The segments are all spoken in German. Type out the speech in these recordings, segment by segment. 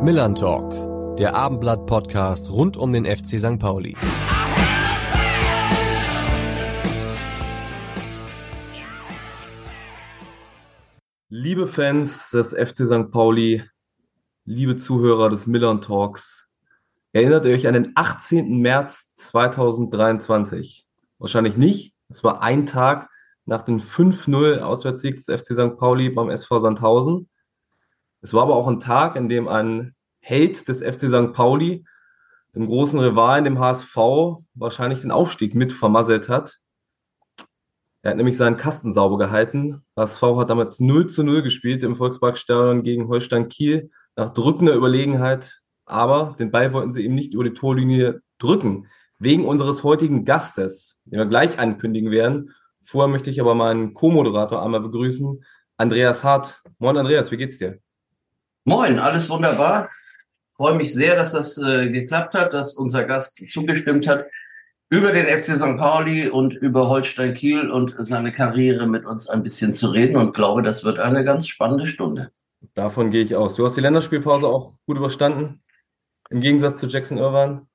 Millern Talk, der Abendblatt-Podcast rund um den FC St. Pauli. Liebe Fans des FC St. Pauli, liebe Zuhörer des Millern Talks, erinnert ihr euch an den 18. März 2023? Wahrscheinlich nicht. Es war ein Tag nach dem 5-0 Auswärtssieg des FC St. Pauli beim SV Sandhausen. Es war aber auch ein Tag, in dem ein Held des FC St. Pauli, dem großen Rivalen, dem HSV, wahrscheinlich den Aufstieg mit vermasselt hat. Er hat nämlich seinen Kasten sauber gehalten. HSV hat damals 0 zu 0 gespielt im Volksparkstadion gegen Holstein Kiel nach drückender Überlegenheit. Aber den Ball wollten sie eben nicht über die Torlinie drücken. Wegen unseres heutigen Gastes, den wir gleich ankündigen werden. Vorher möchte ich aber meinen Co-Moderator einmal begrüßen, Andreas Hart. Moin Andreas, wie geht's dir? Moin, alles wunderbar. Freue mich sehr, dass das äh, geklappt hat, dass unser Gast zugestimmt hat, über den FC St. Pauli und über Holstein Kiel und seine Karriere mit uns ein bisschen zu reden und glaube, das wird eine ganz spannende Stunde. Davon gehe ich aus. Du hast die Länderspielpause auch gut überstanden, im Gegensatz zu Jackson Irvine.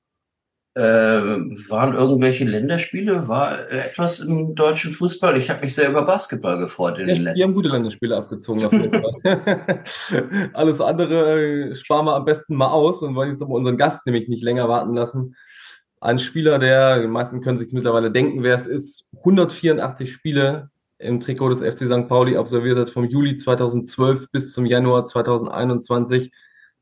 Äh, waren irgendwelche Länderspiele? War etwas im deutschen Fußball? Ich habe mich sehr über Basketball gefreut in ja, den letzten Die haben gute Länderspiele abgezogen. Auf jeden Fall. Alles andere äh, sparen wir am besten mal aus und wollen jetzt aber unseren Gast nämlich nicht länger warten lassen. Ein Spieler, der, die meisten können sich mittlerweile denken, wer es ist, 184 Spiele im Trikot des FC St. Pauli absolviert hat, vom Juli 2012 bis zum Januar 2021.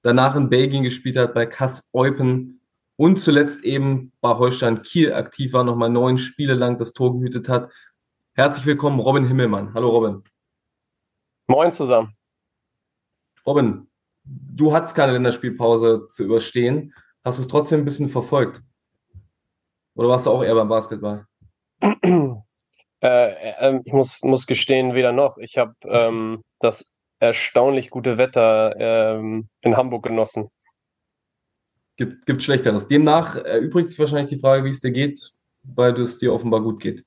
Danach in Belgien gespielt hat, bei Kass Eupen und zuletzt eben bei Holstein Kiel aktiv war, nochmal neun Spiele lang das Tor gehütet hat. Herzlich willkommen, Robin Himmelmann. Hallo Robin. Moin zusammen. Robin, du hattest keine Länderspielpause zu überstehen. Hast du es trotzdem ein bisschen verfolgt? Oder warst du auch eher beim Basketball? äh, äh, ich muss, muss gestehen, weder noch. Ich habe ähm, das erstaunlich gute Wetter ähm, in Hamburg genossen gibt, gibt Schlechteres. Demnach erübrigt sich wahrscheinlich die Frage, wie es dir geht, weil es dir offenbar gut geht.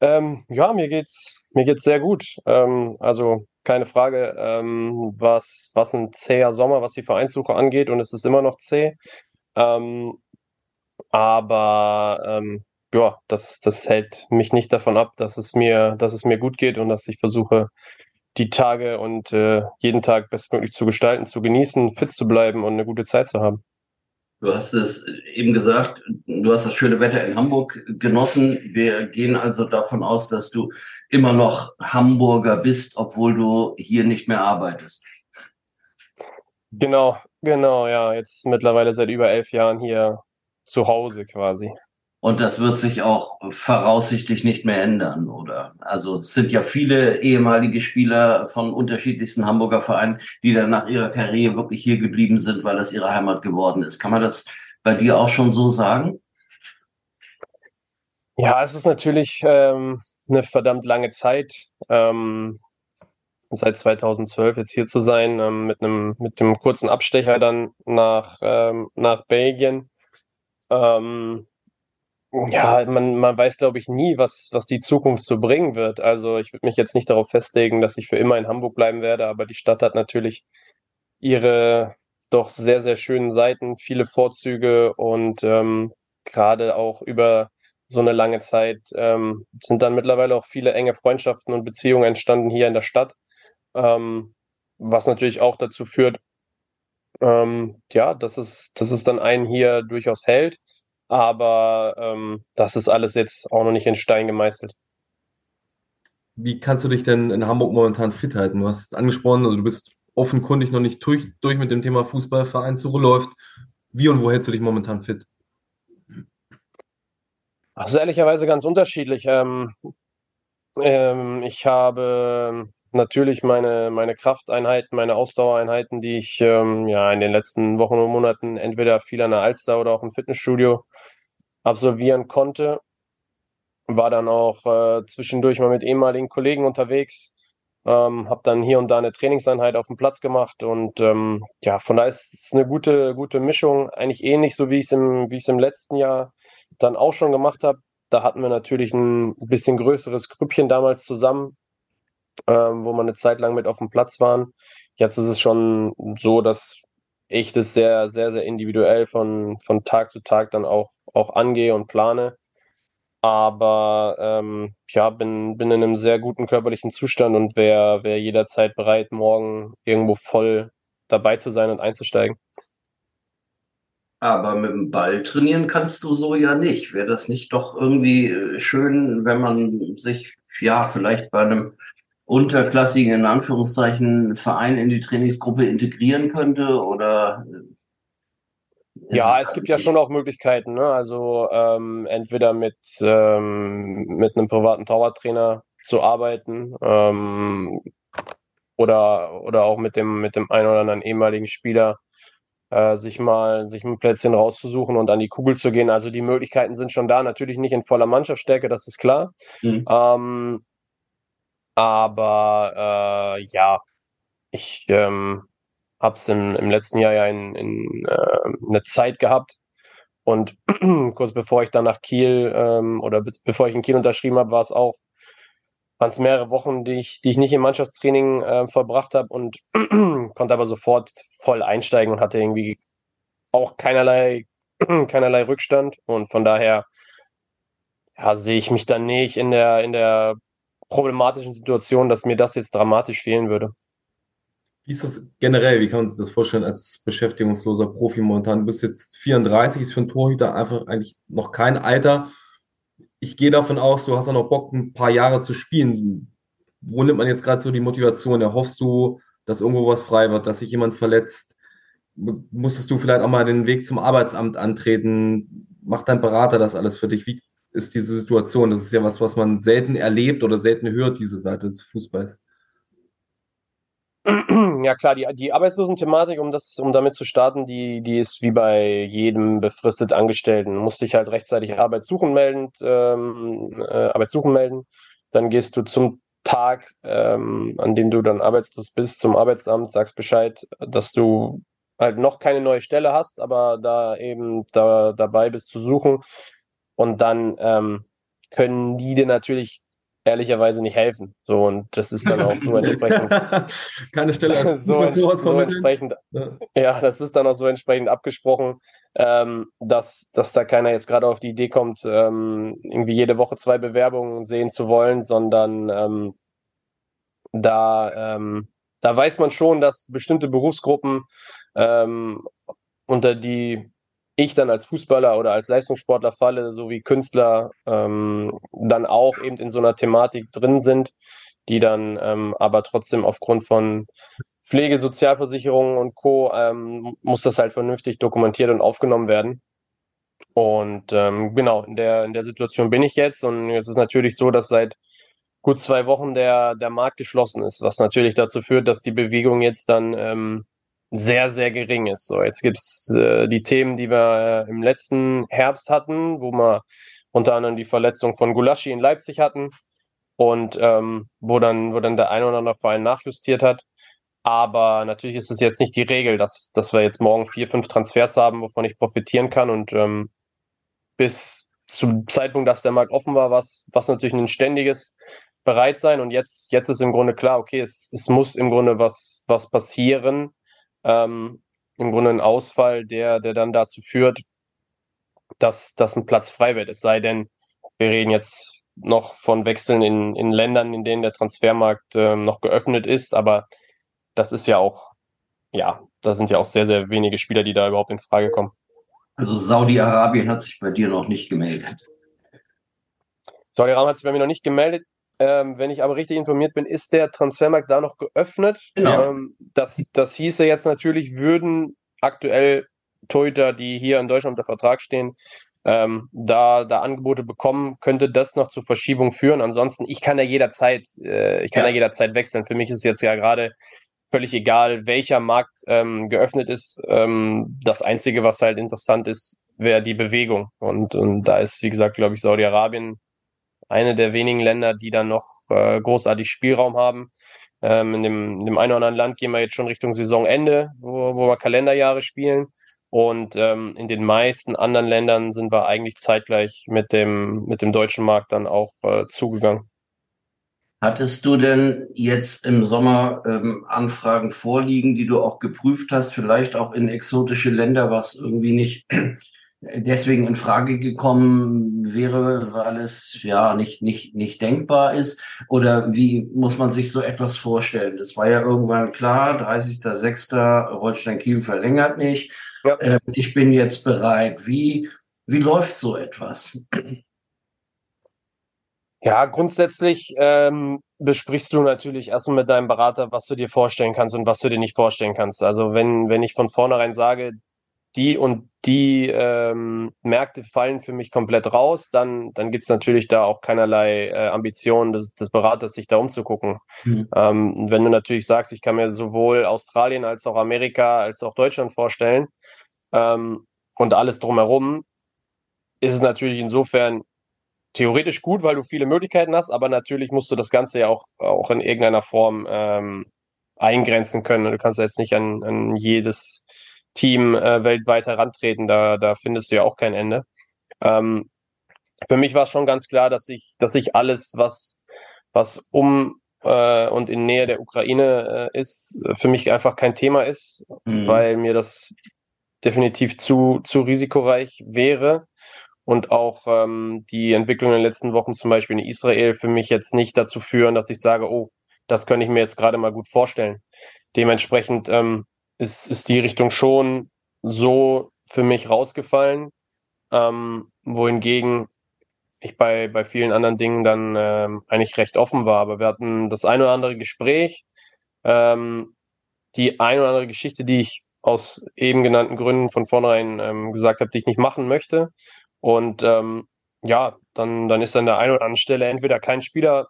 Ähm, ja, mir geht's, mir geht's sehr gut. Ähm, also keine Frage, ähm, was, was ein zäher Sommer, was die Vereinssuche angeht, und es ist immer noch zäh. Ähm, aber ähm, ja, das, das hält mich nicht davon ab, dass es mir, dass es mir gut geht und dass ich versuche, die Tage und äh, jeden Tag bestmöglich zu gestalten, zu genießen, fit zu bleiben und eine gute Zeit zu haben. Du hast es eben gesagt, du hast das schöne Wetter in Hamburg genossen. Wir gehen also davon aus, dass du immer noch Hamburger bist, obwohl du hier nicht mehr arbeitest. Genau, genau, ja. Jetzt mittlerweile seit über elf Jahren hier zu Hause quasi. Und das wird sich auch voraussichtlich nicht mehr ändern, oder? Also es sind ja viele ehemalige Spieler von unterschiedlichsten Hamburger Vereinen, die dann nach ihrer Karriere wirklich hier geblieben sind, weil das ihre Heimat geworden ist. Kann man das bei dir auch schon so sagen? Ja, es ist natürlich ähm, eine verdammt lange Zeit, ähm, seit 2012 jetzt hier zu sein, ähm, mit einem mit dem kurzen Abstecher dann nach ähm, nach Belgien. Ähm, ja, man, man weiß, glaube ich, nie, was, was die Zukunft so bringen wird. Also ich würde mich jetzt nicht darauf festlegen, dass ich für immer in Hamburg bleiben werde, aber die Stadt hat natürlich ihre doch sehr, sehr schönen Seiten, viele Vorzüge und ähm, gerade auch über so eine lange Zeit ähm, sind dann mittlerweile auch viele enge Freundschaften und Beziehungen entstanden hier in der Stadt, ähm, was natürlich auch dazu führt, ähm, ja, dass es, dass es dann einen hier durchaus hält. Aber ähm, das ist alles jetzt auch noch nicht in Stein gemeißelt. Wie kannst du dich denn in Hamburg momentan fit halten? Du hast angesprochen, also du bist offenkundig noch nicht durch, durch mit dem Thema Fußballvereinssuche läuft. Wie und wo hältst du dich momentan fit? Das ist ehrlicherweise ganz unterschiedlich. Ähm, ähm, ich habe natürlich meine, meine Krafteinheiten, meine Ausdauereinheiten, die ich ähm, ja in den letzten Wochen und Monaten entweder viel an der Alster oder auch im Fitnessstudio absolvieren konnte. War dann auch äh, zwischendurch mal mit ehemaligen Kollegen unterwegs, ähm, habe dann hier und da eine Trainingseinheit auf dem Platz gemacht und ähm, ja, von da ist es eine gute, gute Mischung, eigentlich ähnlich so wie ich es im, wie ich es im letzten Jahr dann auch schon gemacht habe. Da hatten wir natürlich ein bisschen größeres Grüppchen damals zusammen, ähm, wo wir eine Zeit lang mit auf dem Platz waren. Jetzt ist es schon so, dass ich das sehr, sehr, sehr individuell von, von Tag zu Tag dann auch, auch angehe und plane. Aber ähm, ja, bin, bin in einem sehr guten körperlichen Zustand und wäre wär jederzeit bereit, morgen irgendwo voll dabei zu sein und einzusteigen. Aber mit dem Ball trainieren kannst du so ja nicht. Wäre das nicht doch irgendwie äh, schön, wenn man sich ja vielleicht bei einem unterklassigen, in Anführungszeichen, Verein in die Trainingsgruppe integrieren könnte? Oder ja, es gibt ja schon auch Möglichkeiten. Ne? Also ähm, entweder mit, ähm, mit einem privaten Torwarttrainer zu arbeiten ähm, oder, oder auch mit dem, mit dem einen oder anderen ehemaligen Spieler äh, sich mal sich ein Plätzchen rauszusuchen und an die Kugel zu gehen. Also die Möglichkeiten sind schon da. Natürlich nicht in voller Mannschaftsstärke, das ist klar. Mhm. Aber äh, ja, ich ähm, habe es im, im letzten Jahr ja in, in äh, eine Zeit gehabt. Und kurz bevor ich dann nach Kiel ähm, oder be bevor ich in Kiel unterschrieben habe, war es auch, waren mehrere Wochen, die ich, die ich nicht im Mannschaftstraining äh, verbracht habe und konnte aber sofort voll einsteigen und hatte irgendwie auch keinerlei, keinerlei Rückstand. Und von daher ja, sehe ich mich dann nicht in der, in der problematischen Situation, dass mir das jetzt dramatisch fehlen würde. Wie ist das generell? Wie kann man sich das vorstellen als beschäftigungsloser Profi momentan? Du bist jetzt 34, ist für einen Torhüter einfach eigentlich noch kein Alter. Ich gehe davon aus, du hast auch noch Bock, ein paar Jahre zu spielen. Wo nimmt man jetzt gerade so die Motivation? Erhoffst du, dass irgendwo was frei wird, dass sich jemand verletzt? Musstest du vielleicht auch mal den Weg zum Arbeitsamt antreten? Macht dein Berater das alles für dich? Wie ist diese Situation? Das ist ja was, was man selten erlebt oder selten hört, diese Seite des Fußballs. Ja klar, die, die Arbeitslosenthematik, um das, um damit zu starten, die, die ist wie bei jedem befristet Angestellten. Du musst dich halt rechtzeitig Arbeit suchen melden, ähm, äh, Arbeit suchen melden. Dann gehst du zum Tag, ähm, an dem du dann arbeitslos bist, zum Arbeitsamt, sagst Bescheid, dass du halt noch keine neue Stelle hast, aber da eben da, dabei bist zu suchen. Und dann ähm, können die dir natürlich ehrlicherweise nicht helfen. So, und das ist dann auch so entsprechend. Keine Stelle so, so entsprechend. Ja. ja. das ist dann auch so entsprechend abgesprochen, ähm, dass, dass da keiner jetzt gerade auf die Idee kommt, ähm, irgendwie jede Woche zwei Bewerbungen sehen zu wollen, sondern ähm, da, ähm, da weiß man schon, dass bestimmte Berufsgruppen ähm, unter die ich dann als Fußballer oder als Leistungssportler falle, so wie Künstler, ähm, dann auch eben in so einer Thematik drin sind, die dann ähm, aber trotzdem aufgrund von Pflege, Sozialversicherungen und Co. Ähm, muss das halt vernünftig dokumentiert und aufgenommen werden. Und ähm, genau, in der, in der Situation bin ich jetzt. Und jetzt ist natürlich so, dass seit gut zwei Wochen der, der Markt geschlossen ist, was natürlich dazu führt, dass die Bewegung jetzt dann ähm, sehr, sehr gering ist. So, jetzt gibt's äh, die Themen, die wir äh, im letzten Herbst hatten, wo wir unter anderem die Verletzung von Gulaschi in Leipzig hatten und ähm, wo dann, wo dann der ein oder andere Verein nachjustiert hat. Aber natürlich ist es jetzt nicht die Regel, dass, dass wir jetzt morgen vier, fünf Transfers haben, wovon ich profitieren kann. Und ähm, bis zum Zeitpunkt, dass der Markt offen war, was, was natürlich ein ständiges Bereitsein. Und jetzt, jetzt ist im Grunde klar, okay, es, es muss im Grunde was, was passieren, ähm, im Grunde ein Ausfall, der, der dann dazu führt, dass, dass ein Platz frei wird. Es sei denn, wir reden jetzt noch von Wechseln in, in Ländern, in denen der Transfermarkt ähm, noch geöffnet ist, aber das ist ja auch, ja, da sind ja auch sehr, sehr wenige Spieler, die da überhaupt in Frage kommen. Also Saudi-Arabien hat sich bei dir noch nicht gemeldet. Saudi-Arabien hat sich bei mir noch nicht gemeldet. Ähm, wenn ich aber richtig informiert bin, ist der Transfermarkt da noch geöffnet. Genau. Ähm, das, das hieße jetzt natürlich, würden aktuell Torhüter, die hier in Deutschland unter Vertrag stehen, ähm, da, da Angebote bekommen, könnte das noch zur Verschiebung führen. Ansonsten, ich kann ja jederzeit, äh, ich kann ja. ja jederzeit wechseln. Für mich ist jetzt ja gerade völlig egal, welcher Markt ähm, geöffnet ist. Ähm, das Einzige, was halt interessant ist, wäre die Bewegung. Und, und da ist, wie gesagt, glaube ich, Saudi-Arabien eine der wenigen Länder, die dann noch äh, großartig Spielraum haben. Ähm, in, dem, in dem einen oder anderen Land gehen wir jetzt schon Richtung Saisonende, wo, wo wir Kalenderjahre spielen. Und ähm, in den meisten anderen Ländern sind wir eigentlich zeitgleich mit dem, mit dem deutschen Markt dann auch äh, zugegangen. Hattest du denn jetzt im Sommer ähm, Anfragen vorliegen, die du auch geprüft hast, vielleicht auch in exotische Länder, was irgendwie nicht deswegen in Frage gekommen wäre, weil es ja nicht, nicht, nicht denkbar ist? Oder wie muss man sich so etwas vorstellen? Das war ja irgendwann klar, 30.06. Holstein Kiel verlängert nicht. Ja. Ähm, ich bin jetzt bereit. Wie, wie läuft so etwas? Ja, grundsätzlich ähm, besprichst du natürlich erstmal mit deinem Berater, was du dir vorstellen kannst und was du dir nicht vorstellen kannst. Also wenn, wenn ich von vornherein sage, die und die ähm, Märkte fallen für mich komplett raus, dann, dann gibt es natürlich da auch keinerlei äh, Ambitionen des, des Beraters, sich da umzugucken. Mhm. Ähm, wenn du natürlich sagst, ich kann mir sowohl Australien als auch Amerika als auch Deutschland vorstellen ähm, und alles drumherum, ist es natürlich insofern theoretisch gut, weil du viele Möglichkeiten hast, aber natürlich musst du das Ganze ja auch, auch in irgendeiner Form ähm, eingrenzen können. Du kannst ja jetzt nicht an, an jedes Team äh, weltweit herantreten, da, da findest du ja auch kein Ende. Ähm, für mich war es schon ganz klar, dass ich, dass ich alles, was, was um äh, und in Nähe der Ukraine äh, ist, für mich einfach kein Thema ist, mhm. weil mir das definitiv zu, zu risikoreich wäre und auch ähm, die Entwicklung in den letzten Wochen zum Beispiel in Israel für mich jetzt nicht dazu führen, dass ich sage, oh, das könnte ich mir jetzt gerade mal gut vorstellen. Dementsprechend ähm, ist, ist die Richtung schon so für mich rausgefallen, ähm, wohingegen ich bei, bei vielen anderen Dingen dann ähm, eigentlich recht offen war. Aber wir hatten das ein oder andere Gespräch, ähm, die ein oder andere Geschichte, die ich aus eben genannten Gründen von vornherein ähm, gesagt habe, die ich nicht machen möchte. Und ähm, ja, dann, dann ist an der einen oder anderen Stelle entweder kein Spieler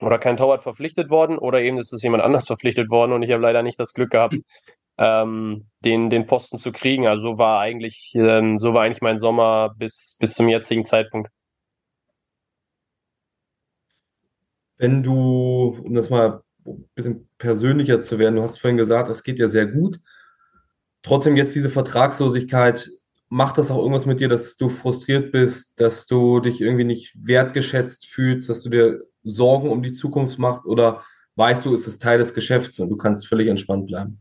oder kein Torwart verpflichtet worden oder eben ist es jemand anders verpflichtet worden und ich habe leider nicht das Glück gehabt, ähm, den, den Posten zu kriegen. Also so war eigentlich, ähm, so war eigentlich mein Sommer bis, bis zum jetzigen Zeitpunkt. Wenn du, um das mal ein bisschen persönlicher zu werden, du hast vorhin gesagt, das geht ja sehr gut. Trotzdem jetzt diese Vertragslosigkeit, macht das auch irgendwas mit dir, dass du frustriert bist, dass du dich irgendwie nicht wertgeschätzt fühlst, dass du dir Sorgen um die Zukunft machst oder weißt du, ist es Teil des Geschäfts und du kannst völlig entspannt bleiben?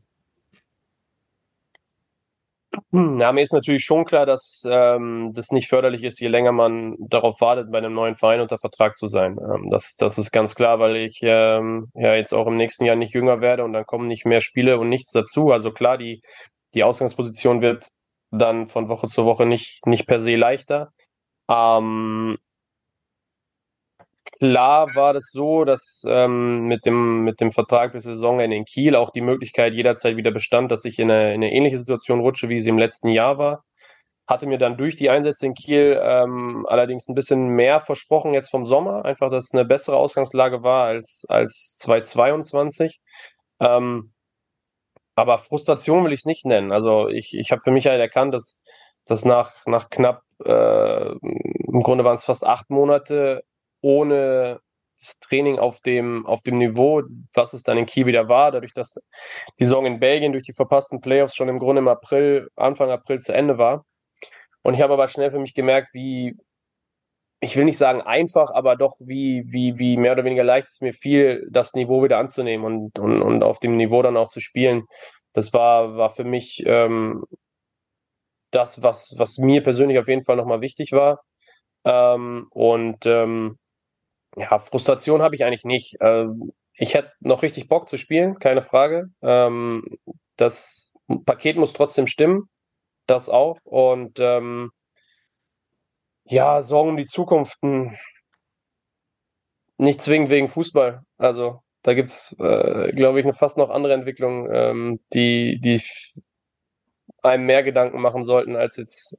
Na, mir ist natürlich schon klar, dass ähm, das nicht förderlich ist, je länger man darauf wartet, bei einem neuen Verein unter Vertrag zu sein. Ähm, das, das ist ganz klar, weil ich ähm, ja jetzt auch im nächsten Jahr nicht jünger werde und dann kommen nicht mehr Spiele und nichts dazu. Also klar, die, die Ausgangsposition wird dann von Woche zu Woche nicht, nicht per se leichter. Ähm, klar war das so, dass ähm, mit, dem, mit dem Vertrag bis Saisonende in Kiel auch die Möglichkeit jederzeit wieder bestand, dass ich in eine, in eine ähnliche Situation rutsche, wie sie im letzten Jahr war. Hatte mir dann durch die Einsätze in Kiel ähm, allerdings ein bisschen mehr versprochen jetzt vom Sommer, einfach, dass es eine bessere Ausgangslage war als, als 2022. Ähm, aber Frustration will ich es nicht nennen. Also ich, ich habe für mich halt erkannt, dass, dass nach, nach knapp, äh, im Grunde waren es fast acht Monate ohne das Training auf dem, auf dem Niveau, was es dann in Kiel wieder war, dadurch, dass die Saison in Belgien durch die verpassten Playoffs schon im Grunde im April, Anfang April zu Ende war. Und ich habe aber schnell für mich gemerkt, wie, ich will nicht sagen einfach, aber doch wie, wie, wie mehr oder weniger leicht es mir fiel, das Niveau wieder anzunehmen und, und, und auf dem Niveau dann auch zu spielen. Das war, war für mich ähm, das, was, was mir persönlich auf jeden Fall nochmal wichtig war. Ähm, und ähm, ja, Frustration habe ich eigentlich nicht. Ähm, ich hätte noch richtig Bock zu spielen, keine Frage. Ähm, das Paket muss trotzdem stimmen, das auch. Und ähm, ja, Sorgen um die Zukunft. Hm, nicht zwingend wegen Fußball. Also da gibt's, äh, glaube ich, fast noch andere Entwicklung, ähm, die, die einem mehr Gedanken machen sollten als jetzt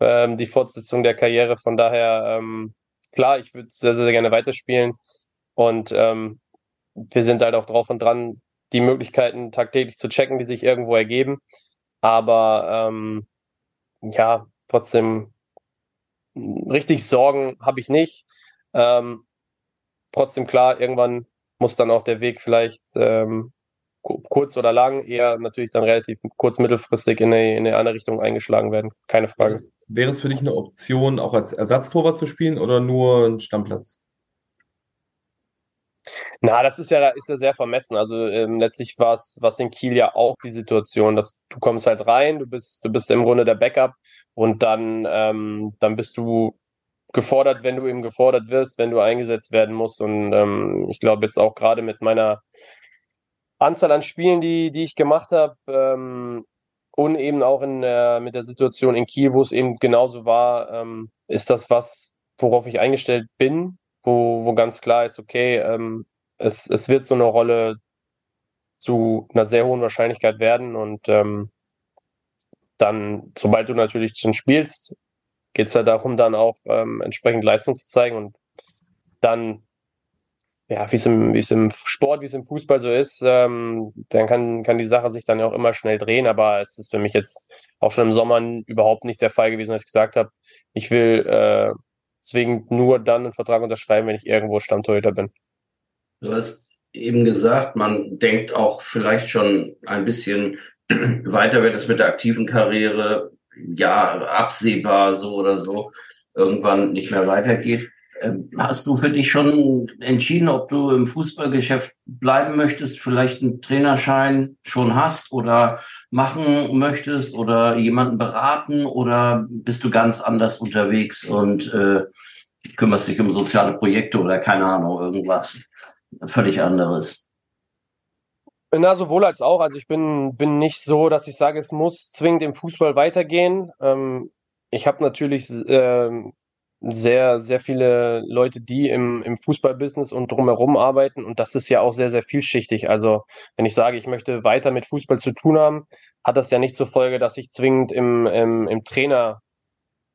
ähm, die Fortsetzung der Karriere. Von daher, ähm, klar, ich würde sehr, sehr gerne weiterspielen. Und ähm, wir sind halt auch drauf und dran, die Möglichkeiten tagtäglich zu checken, die sich irgendwo ergeben. Aber ähm, ja, trotzdem richtig Sorgen habe ich nicht. Ähm, trotzdem klar, irgendwann muss dann auch der Weg vielleicht ähm, kurz oder lang, eher natürlich dann relativ kurz mittelfristig in eine, in eine andere Richtung eingeschlagen werden. Keine Frage. Wäre es für dich eine Option, auch als Ersatztorwart zu spielen oder nur ein Stammplatz? Na, das ist ja, ist ja sehr vermessen. Also ähm, letztlich war es was in Kiel ja auch die Situation, dass du kommst halt rein, du bist, du bist im Grunde der Backup und dann, ähm, dann bist du gefordert, wenn du eben gefordert wirst, wenn du eingesetzt werden musst. Und ähm, ich glaube jetzt auch gerade mit meiner Anzahl an Spielen, die, die ich gemacht habe, ähm, und eben auch in der, mit der Situation in Kiel, wo es eben genauso war, ähm, ist das was, worauf ich eingestellt bin, wo, wo ganz klar ist, okay, ähm, es, es wird so eine Rolle zu einer sehr hohen Wahrscheinlichkeit werden und ähm, dann, sobald du natürlich schon spielst, geht es ja darum, dann auch ähm, entsprechend Leistung zu zeigen und dann, ja, wie es im, wie es im Sport, wie es im Fußball so ist, ähm, dann kann, kann die Sache sich dann ja auch immer schnell drehen, aber es ist für mich jetzt auch schon im Sommer überhaupt nicht der Fall gewesen, dass ich gesagt habe, ich will äh, zwingend nur dann einen Vertrag unterschreiben, wenn ich irgendwo Stammtorhüter bin. Du hast eben gesagt, man denkt auch vielleicht schon ein bisschen weiter, wird es mit der aktiven Karriere ja absehbar so oder so irgendwann nicht mehr weitergeht. Ähm, hast du für dich schon entschieden, ob du im Fußballgeschäft bleiben möchtest, vielleicht einen Trainerschein schon hast oder machen möchtest oder jemanden beraten oder bist du ganz anders unterwegs und äh, kümmerst dich um soziale Projekte oder keine Ahnung, irgendwas völlig anderes? Na, sowohl als auch. Also ich bin, bin nicht so, dass ich sage, es muss zwingend im Fußball weitergehen. Ähm, ich habe natürlich äh, sehr, sehr viele Leute, die im, im Fußballbusiness und drumherum arbeiten und das ist ja auch sehr, sehr vielschichtig. Also wenn ich sage, ich möchte weiter mit Fußball zu tun haben, hat das ja nicht zur Folge, dass ich zwingend im, im, im Trainer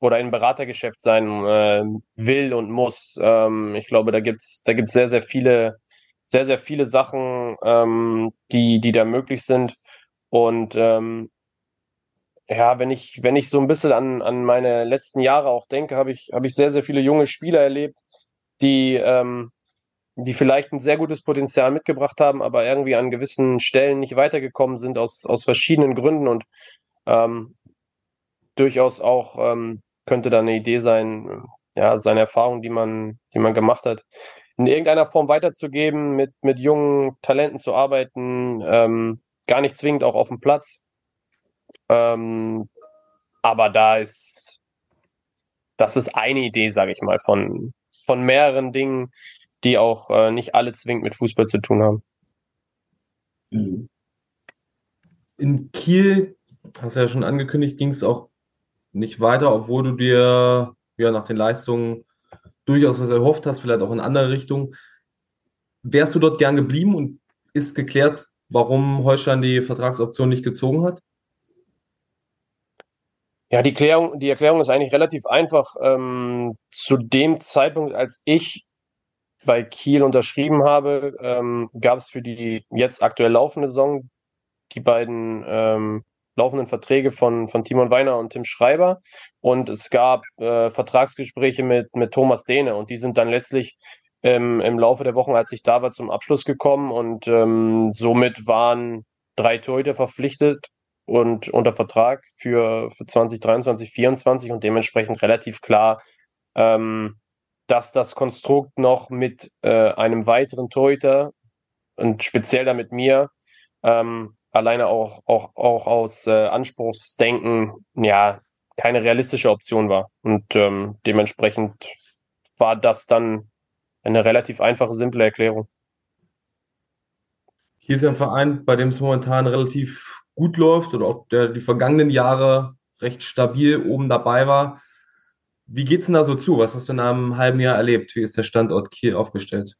oder im Beratergeschäft sein äh, will und muss. Ähm, ich glaube, da gibt's da gibt's sehr, sehr viele, sehr, sehr viele Sachen, ähm, die, die da möglich sind. Und ähm, ja, wenn ich, wenn ich so ein bisschen an, an meine letzten Jahre auch denke, habe ich, habe ich sehr, sehr viele junge Spieler erlebt, die, ähm, die vielleicht ein sehr gutes Potenzial mitgebracht haben, aber irgendwie an gewissen Stellen nicht weitergekommen sind aus, aus verschiedenen Gründen und ähm, durchaus auch ähm, könnte da eine Idee sein, ja, seine Erfahrung, die man, die man gemacht hat, in irgendeiner Form weiterzugeben, mit, mit jungen Talenten zu arbeiten, ähm, gar nicht zwingend auch auf dem Platz. Ähm, aber da ist, das ist eine Idee, sage ich mal, von, von mehreren Dingen, die auch äh, nicht alle zwingend mit Fußball zu tun haben. In Kiel, hast du ja schon angekündigt, ging es auch nicht weiter, obwohl du dir ja nach den Leistungen durchaus was erhofft hast, vielleicht auch in andere Richtungen. Wärst du dort gern geblieben und ist geklärt, warum Holstein die Vertragsoption nicht gezogen hat? Ja, die, Klärung, die Erklärung ist eigentlich relativ einfach. Ähm, zu dem Zeitpunkt, als ich bei Kiel unterschrieben habe, ähm, gab es für die jetzt aktuell laufende Saison die beiden ähm, laufenden Verträge von, von Timon Weiner und Tim Schreiber. Und es gab äh, Vertragsgespräche mit, mit Thomas Dehne und die sind dann letztlich ähm, im Laufe der Wochen, als ich da war, zum Abschluss gekommen und ähm, somit waren drei Torhüter verpflichtet und unter Vertrag für, für 2023, 2024 und dementsprechend relativ klar, ähm, dass das Konstrukt noch mit äh, einem weiteren Torhüter und speziell damit mir ähm, alleine auch, auch, auch aus äh, Anspruchsdenken ja keine realistische Option war. Und ähm, dementsprechend war das dann eine relativ einfache, simple Erklärung. Hier ist ein Verein, bei dem es momentan relativ gut läuft oder auch der die vergangenen Jahre recht stabil oben dabei war. Wie geht's denn da so zu? Was hast du in einem halben Jahr erlebt? Wie ist der Standort Kiel aufgestellt?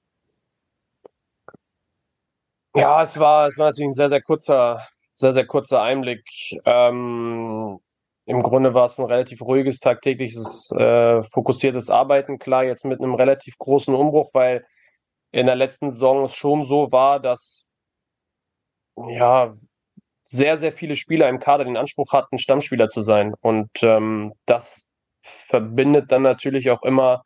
Ja, es war, es war natürlich ein sehr, sehr kurzer, sehr, sehr kurzer Einblick. Ähm, Im Grunde war es ein relativ ruhiges, tagtägliches, äh, fokussiertes Arbeiten. Klar, jetzt mit einem relativ großen Umbruch, weil in der letzten Saison es schon so war, dass ja sehr, sehr viele Spieler im Kader den Anspruch hatten, Stammspieler zu sein. Und ähm, das verbindet dann natürlich auch immer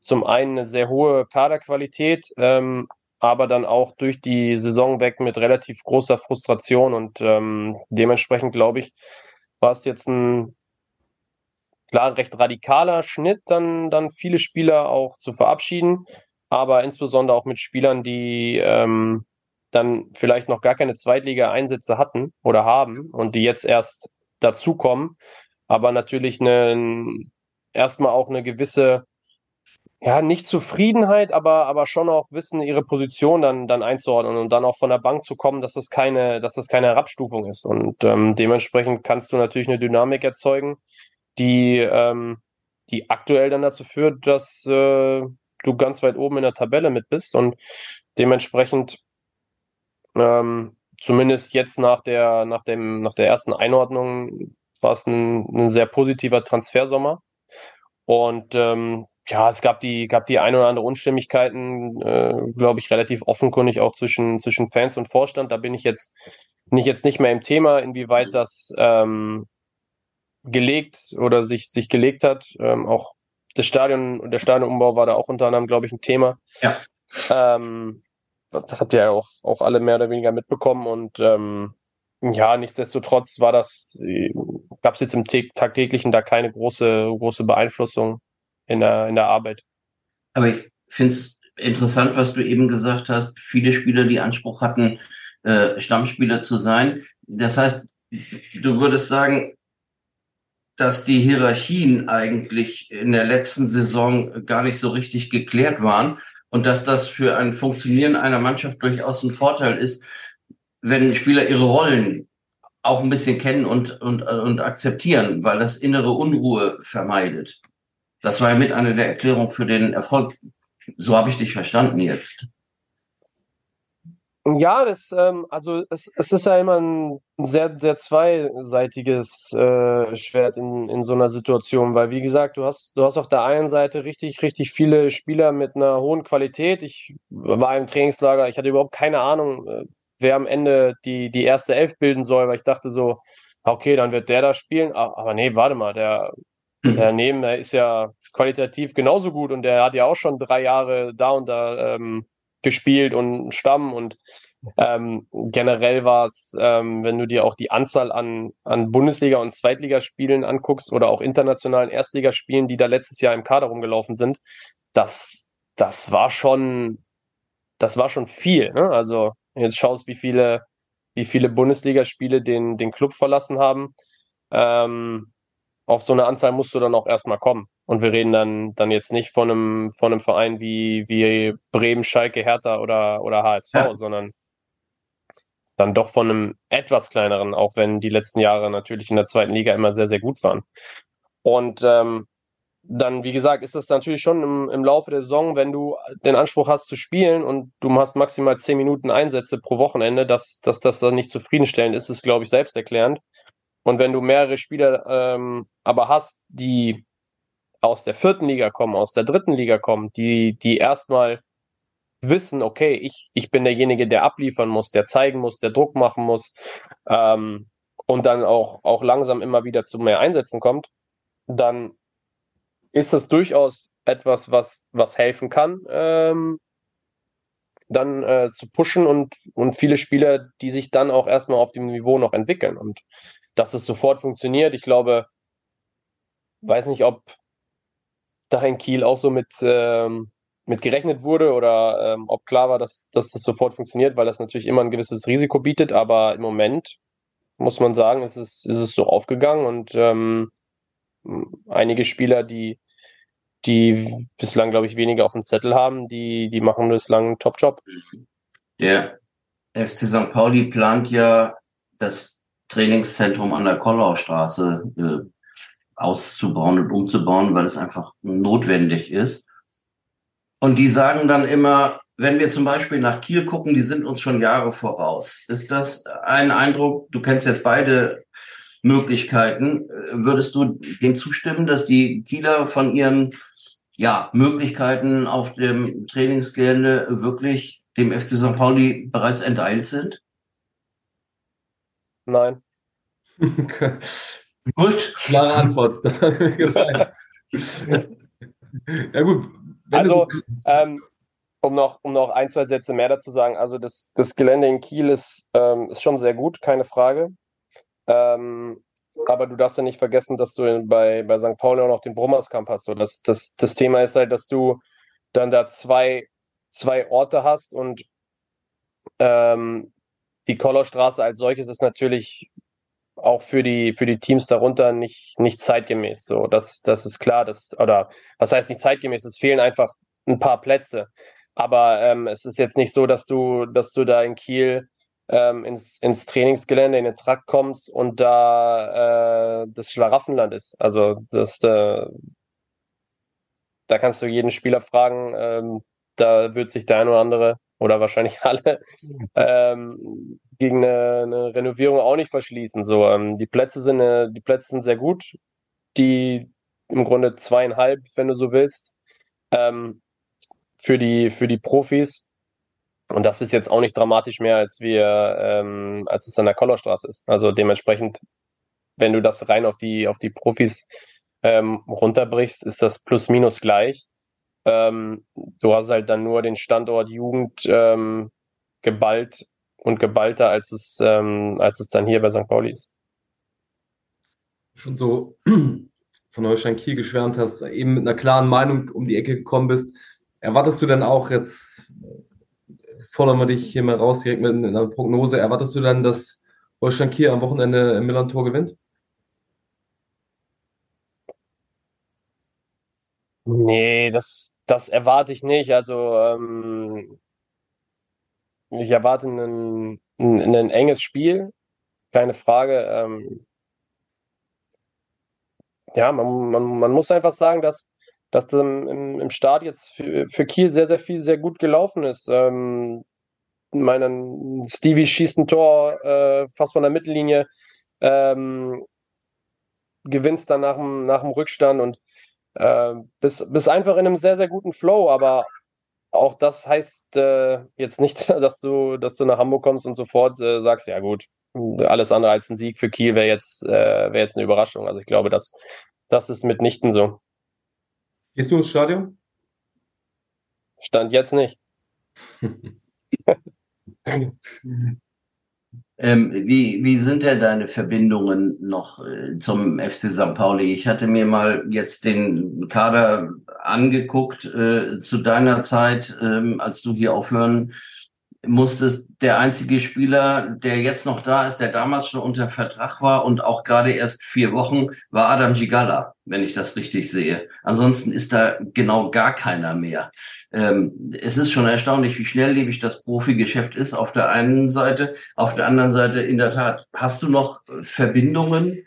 zum einen eine sehr hohe Kaderqualität, ähm, aber dann auch durch die Saison weg mit relativ großer Frustration und ähm, dementsprechend glaube ich, war es jetzt ein klar recht radikaler Schnitt, dann, dann viele Spieler auch zu verabschieden. aber insbesondere auch mit Spielern, die ähm, dann vielleicht noch gar keine Zweitliga-Einsätze hatten oder haben und die jetzt erst dazukommen, aber natürlich eine, erstmal auch eine gewisse, ja, nicht Zufriedenheit, aber, aber schon auch wissen, ihre Position dann, dann einzuordnen und dann auch von der Bank zu kommen, dass das keine, dass das keine Herabstufung ist. Und ähm, dementsprechend kannst du natürlich eine Dynamik erzeugen, die, ähm, die aktuell dann dazu führt, dass äh, du ganz weit oben in der Tabelle mit bist und dementsprechend ähm, zumindest jetzt nach der, nach dem, nach der ersten Einordnung war es ein, ein sehr positiver Transfersommer. Und ähm, ja, es gab die, gab die ein oder andere Unstimmigkeiten, äh, glaube ich, relativ offenkundig auch zwischen, zwischen Fans und Vorstand. Da bin ich jetzt, bin ich jetzt nicht mehr im Thema, inwieweit das ähm, gelegt oder sich, sich gelegt hat. Ähm, auch das Stadion und der Stadionumbau war da auch unter anderem, glaube ich, ein Thema. Ja. Ähm, das, das habt ihr ja auch, auch alle mehr oder weniger mitbekommen und ähm, ja, nichtsdestotrotz war das, gab es jetzt im tagtäglichen da keine große, große Beeinflussung in der, in der Arbeit. Aber ich finde es interessant, was du eben gesagt hast. Viele Spieler, die Anspruch hatten, äh, Stammspieler zu sein. Das heißt, du würdest sagen, dass die Hierarchien eigentlich in der letzten Saison gar nicht so richtig geklärt waren und dass das für ein Funktionieren einer Mannschaft durchaus ein Vorteil ist, wenn Spieler ihre Rollen auch ein bisschen kennen und, und, und akzeptieren, weil das innere Unruhe vermeidet. Das war ja mit einer der Erklärungen für den Erfolg. So habe ich dich verstanden jetzt. Ja, das, ähm, also es, es ist ja immer ein sehr, sehr zweiseitiges äh, Schwert in, in so einer Situation, weil wie gesagt, du hast, du hast auf der einen Seite richtig, richtig viele Spieler mit einer hohen Qualität. Ich war im Trainingslager, ich hatte überhaupt keine Ahnung, äh, wer am Ende die, die erste Elf bilden soll, weil ich dachte so, okay, dann wird der da spielen. Aber nee, warte mal, der, hm. der neben, der ist ja qualitativ genauso gut und der hat ja auch schon drei Jahre da und da ähm, gespielt und Stamm und ähm, generell war es, ähm, wenn du dir auch die Anzahl an, an Bundesliga- und Zweitligaspielen anguckst oder auch internationalen Erstligaspielen, die da letztes Jahr im Kader rumgelaufen sind, das, das war schon, das war schon viel. Ne? Also jetzt schaust, wie viele, wie viele Bundesligaspiele den, den Club verlassen haben. Ähm, auf so eine Anzahl musst du dann auch erstmal kommen. Und wir reden dann, dann jetzt nicht von einem, von einem Verein wie, wie Bremen, Schalke, Hertha oder, oder HSV, ja. sondern dann doch von einem etwas kleineren, auch wenn die letzten Jahre natürlich in der zweiten Liga immer sehr, sehr gut waren. Und ähm, dann, wie gesagt, ist das natürlich schon im, im Laufe der Saison, wenn du den Anspruch hast zu spielen und du hast maximal zehn Minuten Einsätze pro Wochenende, dass, dass das dann nicht zufriedenstellend ist, ist, glaube ich, selbsterklärend. Und wenn du mehrere Spieler ähm, aber hast, die aus der vierten Liga kommen, aus der dritten Liga kommen, die, die erstmal wissen, okay, ich, ich bin derjenige, der abliefern muss, der zeigen muss, der Druck machen muss ähm, und dann auch, auch langsam immer wieder zu mehr Einsätzen kommt, dann ist das durchaus etwas, was, was helfen kann, ähm, dann äh, zu pushen und, und viele Spieler, die sich dann auch erstmal auf dem Niveau noch entwickeln. Und dass es sofort funktioniert, ich glaube, weiß nicht, ob da in Kiel auch so mit, ähm, mit gerechnet wurde oder ähm, ob klar war, dass, dass das sofort funktioniert, weil das natürlich immer ein gewisses Risiko bietet, aber im Moment muss man sagen, ist es, ist es so aufgegangen und ähm, einige Spieler, die, die bislang, glaube ich, weniger auf dem Zettel haben, die, die machen bislang einen Top-Job. Ja. FC St. Pauli plant ja das Trainingszentrum an der Kollaustraße äh, auszubauen und umzubauen, weil es einfach notwendig ist. Und die sagen dann immer, wenn wir zum Beispiel nach Kiel gucken, die sind uns schon Jahre voraus. Ist das ein Eindruck, du kennst jetzt beide Möglichkeiten. Würdest du dem zustimmen, dass die Kieler von ihren ja, Möglichkeiten auf dem Trainingsgelände wirklich dem FC St. Pauli bereits enteilt sind? Nein. gut. Klare Antwort. Das hat mir gefallen. ja gut. also, ähm, um noch, um noch ein, zwei Sätze mehr dazu sagen, also das, das Gelände in Kiel ist, ähm, ist schon sehr gut, keine Frage. Ähm, aber du darfst ja nicht vergessen, dass du bei, bei St. Pauli auch noch den Brummerskamp hast. So, das, das, das Thema ist halt, dass du dann da zwei zwei Orte hast und ähm, die Kollerstraße als solches ist natürlich auch für die, für die Teams darunter nicht, nicht zeitgemäß. So, das, das ist klar. Das, oder was heißt nicht zeitgemäß? Es fehlen einfach ein paar Plätze. Aber ähm, es ist jetzt nicht so, dass du, dass du da in Kiel ähm, ins, ins Trainingsgelände, in den Trakt kommst und da äh, das Schlaraffenland ist. Also das, äh, da kannst du jeden Spieler fragen, ähm, da wird sich der ein oder andere oder wahrscheinlich alle ähm, gegen eine, eine, Renovierung auch nicht verschließen. So, ähm, die Plätze sind äh, die Plätze sind sehr gut, die im Grunde zweieinhalb, wenn du so willst, ähm, für die für die Profis. Und das ist jetzt auch nicht dramatisch mehr, als wir ähm, als es an der Kollerstraße ist. Also dementsprechend, wenn du das rein auf die auf die Profis ähm, runterbrichst, ist das plus minus gleich. Ähm, du hast halt dann nur den Standort Jugend ähm, geballt und geballter, als es, ähm, als es dann hier bei St. Pauli ist. Schon so von Holstein Kiel geschwärmt hast, eben mit einer klaren Meinung um die Ecke gekommen bist. Erwartest du dann auch jetzt, fordern wir dich hier mal raus direkt mit einer Prognose, erwartest du dann, dass Holstein Kiel am Wochenende im Milan-Tor gewinnt? Nee, das, das erwarte ich nicht. Also ähm, ich erwarte ein, ein, enges Spiel, keine Frage. Ähm, ja, man, man, man muss einfach sagen, dass, dass im, im Start jetzt für, für Kiel sehr, sehr viel sehr gut gelaufen ist. Ähm, meinen Stevie schießt ein Tor äh, fast von der Mittellinie, ähm, gewinnst dann nach dem, nach dem Rückstand und äh, bist, bist einfach in einem sehr, sehr guten Flow, aber auch das heißt äh, jetzt nicht, dass du, dass du nach Hamburg kommst und sofort äh, sagst, ja gut, alles andere als ein Sieg für Kiel wäre jetzt, äh, wäre jetzt eine Überraschung. Also ich glaube, dass das ist mitnichten so. Gehst du ins Stadion? Stand jetzt nicht. Ähm, wie, wie sind denn deine Verbindungen noch äh, zum FC St. Pauli? Ich hatte mir mal jetzt den Kader angeguckt äh, zu deiner Zeit, ähm, als du hier aufhören musstest. Der einzige Spieler, der jetzt noch da ist, der damals schon unter Vertrag war und auch gerade erst vier Wochen, war Adam Gigala, wenn ich das richtig sehe. Ansonsten ist da genau gar keiner mehr ähm, es ist schon erstaunlich, wie schnelllebig das Profigeschäft ist auf der einen Seite. Auf der anderen Seite, in der Tat, hast du noch Verbindungen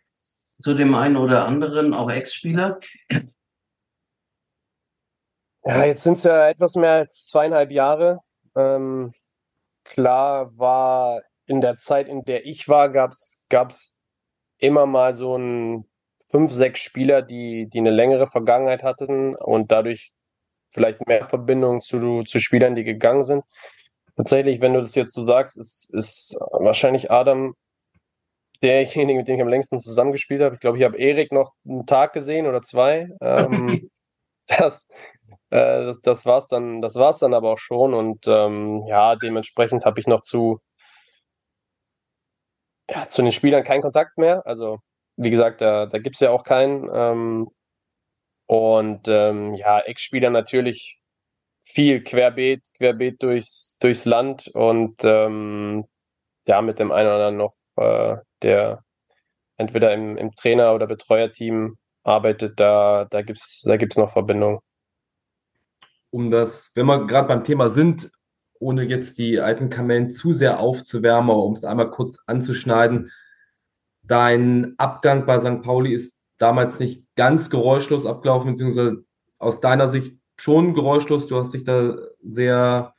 zu dem einen oder anderen, auch Ex-Spieler? Ja, jetzt sind es ja etwas mehr als zweieinhalb Jahre. Ähm, klar war in der Zeit, in der ich war, gab es immer mal so ein fünf, sechs Spieler, die, die eine längere Vergangenheit hatten und dadurch vielleicht mehr Verbindung zu, zu Spielern, die gegangen sind. Tatsächlich, wenn du das jetzt so sagst, ist, ist wahrscheinlich Adam derjenige, mit dem ich am längsten zusammengespielt habe. Ich glaube, ich habe Erik noch einen Tag gesehen oder zwei. Ähm, das, äh, das, das war's dann, das war's dann aber auch schon. Und ähm, ja, dementsprechend habe ich noch zu, ja, zu den Spielern keinen Kontakt mehr. Also, wie gesagt, da, da gibt es ja auch keinen. Ähm, und ähm, ja, Ex-Spieler natürlich viel querbeet, querbeet durchs, durchs Land und ähm, ja, mit dem einen oder anderen noch, äh, der entweder im, im Trainer- oder Betreuerteam arbeitet, da, da gibt es da gibt's noch Verbindungen. Um das, wenn wir gerade beim Thema sind, ohne jetzt die alten Kamellen zu sehr aufzuwärmen, aber um es einmal kurz anzuschneiden, dein Abgang bei St. Pauli ist damals nicht ganz geräuschlos abgelaufen, beziehungsweise aus deiner Sicht schon geräuschlos. Du hast dich da sehr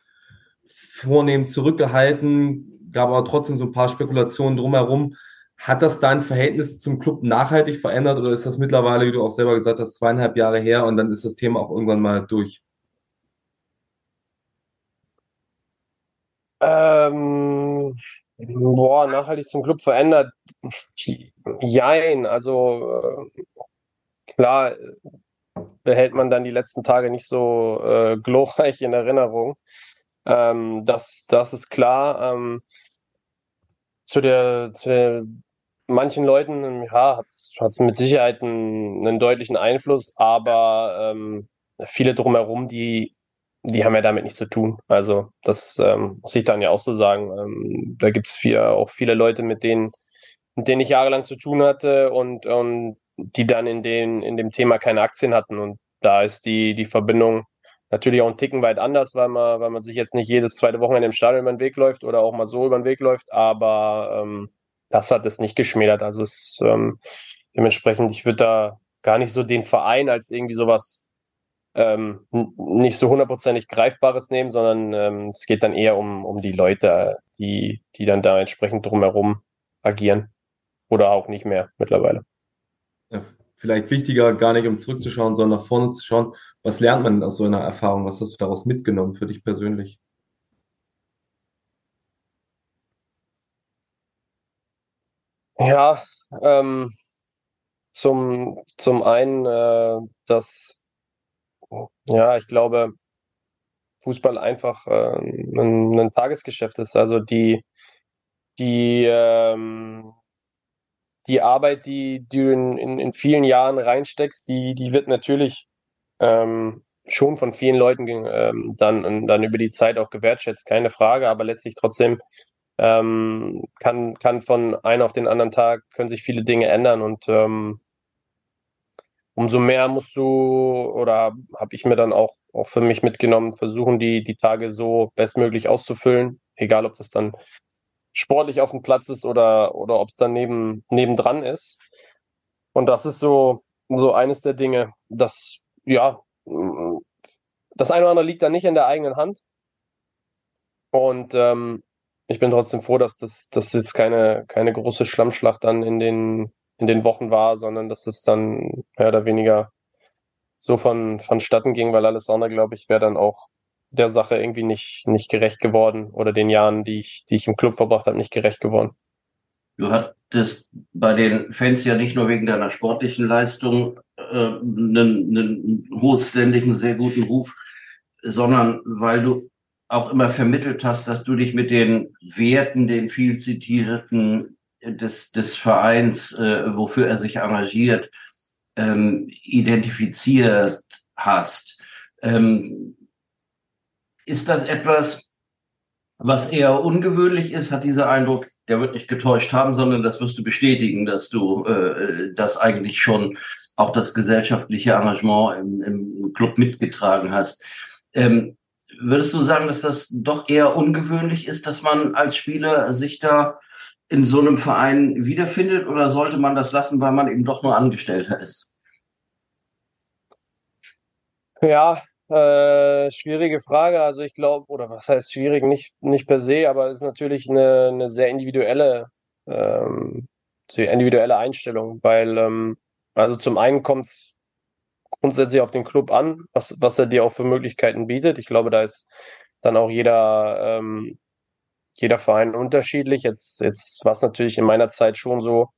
vornehm zurückgehalten, gab aber trotzdem so ein paar Spekulationen drumherum. Hat das dein Verhältnis zum Club nachhaltig verändert oder ist das mittlerweile, wie du auch selber gesagt hast, zweieinhalb Jahre her und dann ist das Thema auch irgendwann mal durch? Ähm, boah, nachhaltig zum Club verändert. Jein, also äh, klar behält man dann die letzten Tage nicht so äh, glorreich in Erinnerung. Ähm, das, das ist klar. Ähm, zu der, zu der manchen Leuten ja, hat es mit Sicherheit einen, einen, deutlichen Einfluss, aber ähm, viele drumherum, die die haben ja damit nichts zu tun. Also das ähm, muss ich dann ja auch so sagen. Ähm, da gibt es auch viele Leute, mit denen, mit denen ich jahrelang zu tun hatte und, und die dann in, den, in dem Thema keine Aktien hatten. Und da ist die, die Verbindung natürlich auch ein Ticken weit anders, weil man, weil man sich jetzt nicht jedes zweite Wochenende im Stadion über den Weg läuft oder auch mal so über den Weg läuft, aber ähm, das hat es nicht geschmälert. Also es ähm, dementsprechend, ich würde da gar nicht so den Verein als irgendwie sowas ähm, nicht so hundertprozentig Greifbares nehmen, sondern ähm, es geht dann eher um, um die Leute, die, die dann da entsprechend drumherum agieren. Oder auch nicht mehr mittlerweile. Ja, vielleicht wichtiger, gar nicht um zurückzuschauen, sondern nach vorne zu schauen. Was lernt man aus so einer Erfahrung? Was hast du daraus mitgenommen für dich persönlich? Ja, ähm, zum, zum einen, äh, dass ja, ich glaube, Fußball einfach äh, ein, ein Tagesgeschäft ist. Also die, die, ähm, die Arbeit, die, die du in, in, in vielen Jahren reinsteckst, die, die wird natürlich ähm, schon von vielen Leuten ähm, dann, dann über die Zeit auch gewertschätzt, keine Frage, aber letztlich trotzdem ähm, kann, kann von einem auf den anderen Tag können sich viele Dinge ändern und ähm, umso mehr musst du oder habe ich mir dann auch, auch für mich mitgenommen, versuchen, die, die Tage so bestmöglich auszufüllen, egal ob das dann sportlich auf dem Platz ist oder, oder ob es dann neben, nebendran ist. Und das ist so, so eines der Dinge, das, ja, das eine oder andere liegt da nicht in der eigenen Hand. Und ähm, ich bin trotzdem froh, dass das, das jetzt keine, keine große Schlammschlacht dann in den, in den Wochen war, sondern dass es dann mehr oder weniger so von, vonstatten ging, weil alles andere, glaube ich, wäre dann auch der Sache irgendwie nicht, nicht gerecht geworden oder den Jahren, die ich, die ich im Club verbracht habe, nicht gerecht geworden. Du hattest bei den Fans ja nicht nur wegen deiner sportlichen Leistung äh, einen, einen hochständigen, sehr guten Ruf, sondern weil du auch immer vermittelt hast, dass du dich mit den Werten, den viel zitierten des, des Vereins, äh, wofür er sich engagiert, ähm, identifiziert hast. Ähm, ist das etwas, was eher ungewöhnlich ist? Hat dieser Eindruck, der wird nicht getäuscht haben, sondern das wirst du bestätigen, dass du äh, das eigentlich schon auch das gesellschaftliche Engagement im, im Club mitgetragen hast. Ähm, würdest du sagen, dass das doch eher ungewöhnlich ist, dass man als Spieler sich da in so einem Verein wiederfindet oder sollte man das lassen, weil man eben doch nur Angestellter ist? Ja, äh, schwierige Frage. Also ich glaube, oder was heißt schwierig? Nicht, nicht per se, aber es ist natürlich eine, eine sehr individuelle, ähm, individuelle Einstellung, weil ähm, also zum einen kommt es grundsätzlich auf den Club an, was, was er dir auch für Möglichkeiten bietet. Ich glaube, da ist dann auch jeder ähm, jeder Verein unterschiedlich. Jetzt, jetzt war es natürlich in meiner Zeit schon so,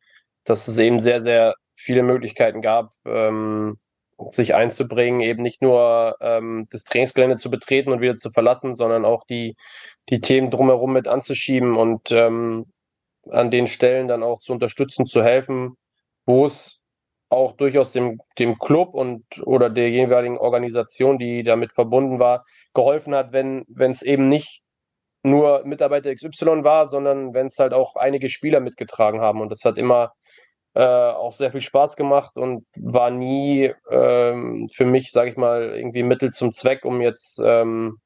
dass es eben sehr, sehr viele Möglichkeiten gab, ähm, sich einzubringen, eben nicht nur ähm, das Trainingsgelände zu betreten und wieder zu verlassen, sondern auch die, die Themen drumherum mit anzuschieben und ähm, an den Stellen dann auch zu unterstützen, zu helfen, wo es auch durchaus dem, dem Club und oder der jeweiligen Organisation, die damit verbunden war, geholfen hat, wenn wenn es eben nicht nur Mitarbeiter XY war, sondern wenn es halt auch einige Spieler mitgetragen haben. Und das hat immer äh, auch sehr viel Spaß gemacht und war nie ähm, für mich, sage ich mal, irgendwie Mittel zum Zweck, um jetzt ähm,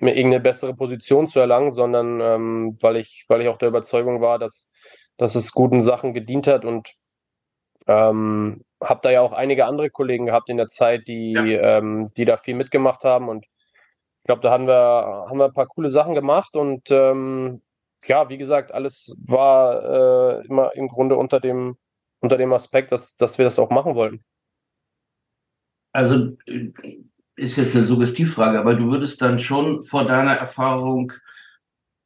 mir irgendeine bessere Position zu erlangen, sondern ähm, weil ich, weil ich auch der Überzeugung war, dass, dass es guten Sachen gedient hat und ähm, habe da ja auch einige andere Kollegen gehabt in der Zeit, die, ja. ähm, die da viel mitgemacht haben und ich glaube, da haben wir, haben wir ein paar coole Sachen gemacht und ähm, ja, wie gesagt, alles war äh, immer im Grunde unter dem, unter dem Aspekt, dass, dass wir das auch machen wollten. Also äh, ist jetzt eine Suggestivfrage, aber du würdest dann schon vor deiner Erfahrung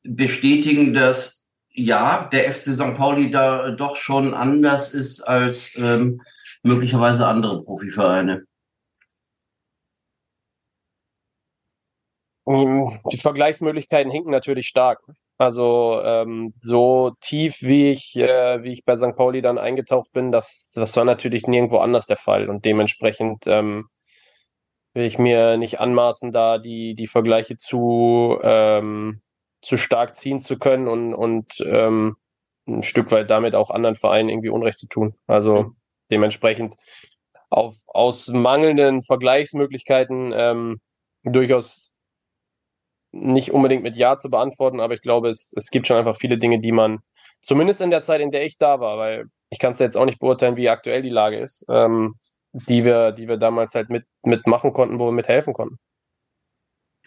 bestätigen, dass ja, der FC St. Pauli da doch schon anders ist als ähm, möglicherweise andere Profivereine. Die Vergleichsmöglichkeiten hinken natürlich stark. Also ähm, so tief wie ich äh, wie ich bei St. Pauli dann eingetaucht bin, das das war natürlich nirgendwo anders der Fall und dementsprechend ähm, will ich mir nicht anmaßen, da die, die Vergleiche zu, ähm, zu stark ziehen zu können und, und ähm, ein Stück weit damit auch anderen Vereinen irgendwie Unrecht zu tun. Also dementsprechend auf, aus mangelnden Vergleichsmöglichkeiten ähm, durchaus nicht unbedingt mit Ja zu beantworten, aber ich glaube, es, es gibt schon einfach viele Dinge, die man, zumindest in der Zeit, in der ich da war, weil ich kann es jetzt auch nicht beurteilen, wie aktuell die Lage ist, ähm, die wir, die wir damals halt mit, mitmachen konnten, wo wir mithelfen konnten.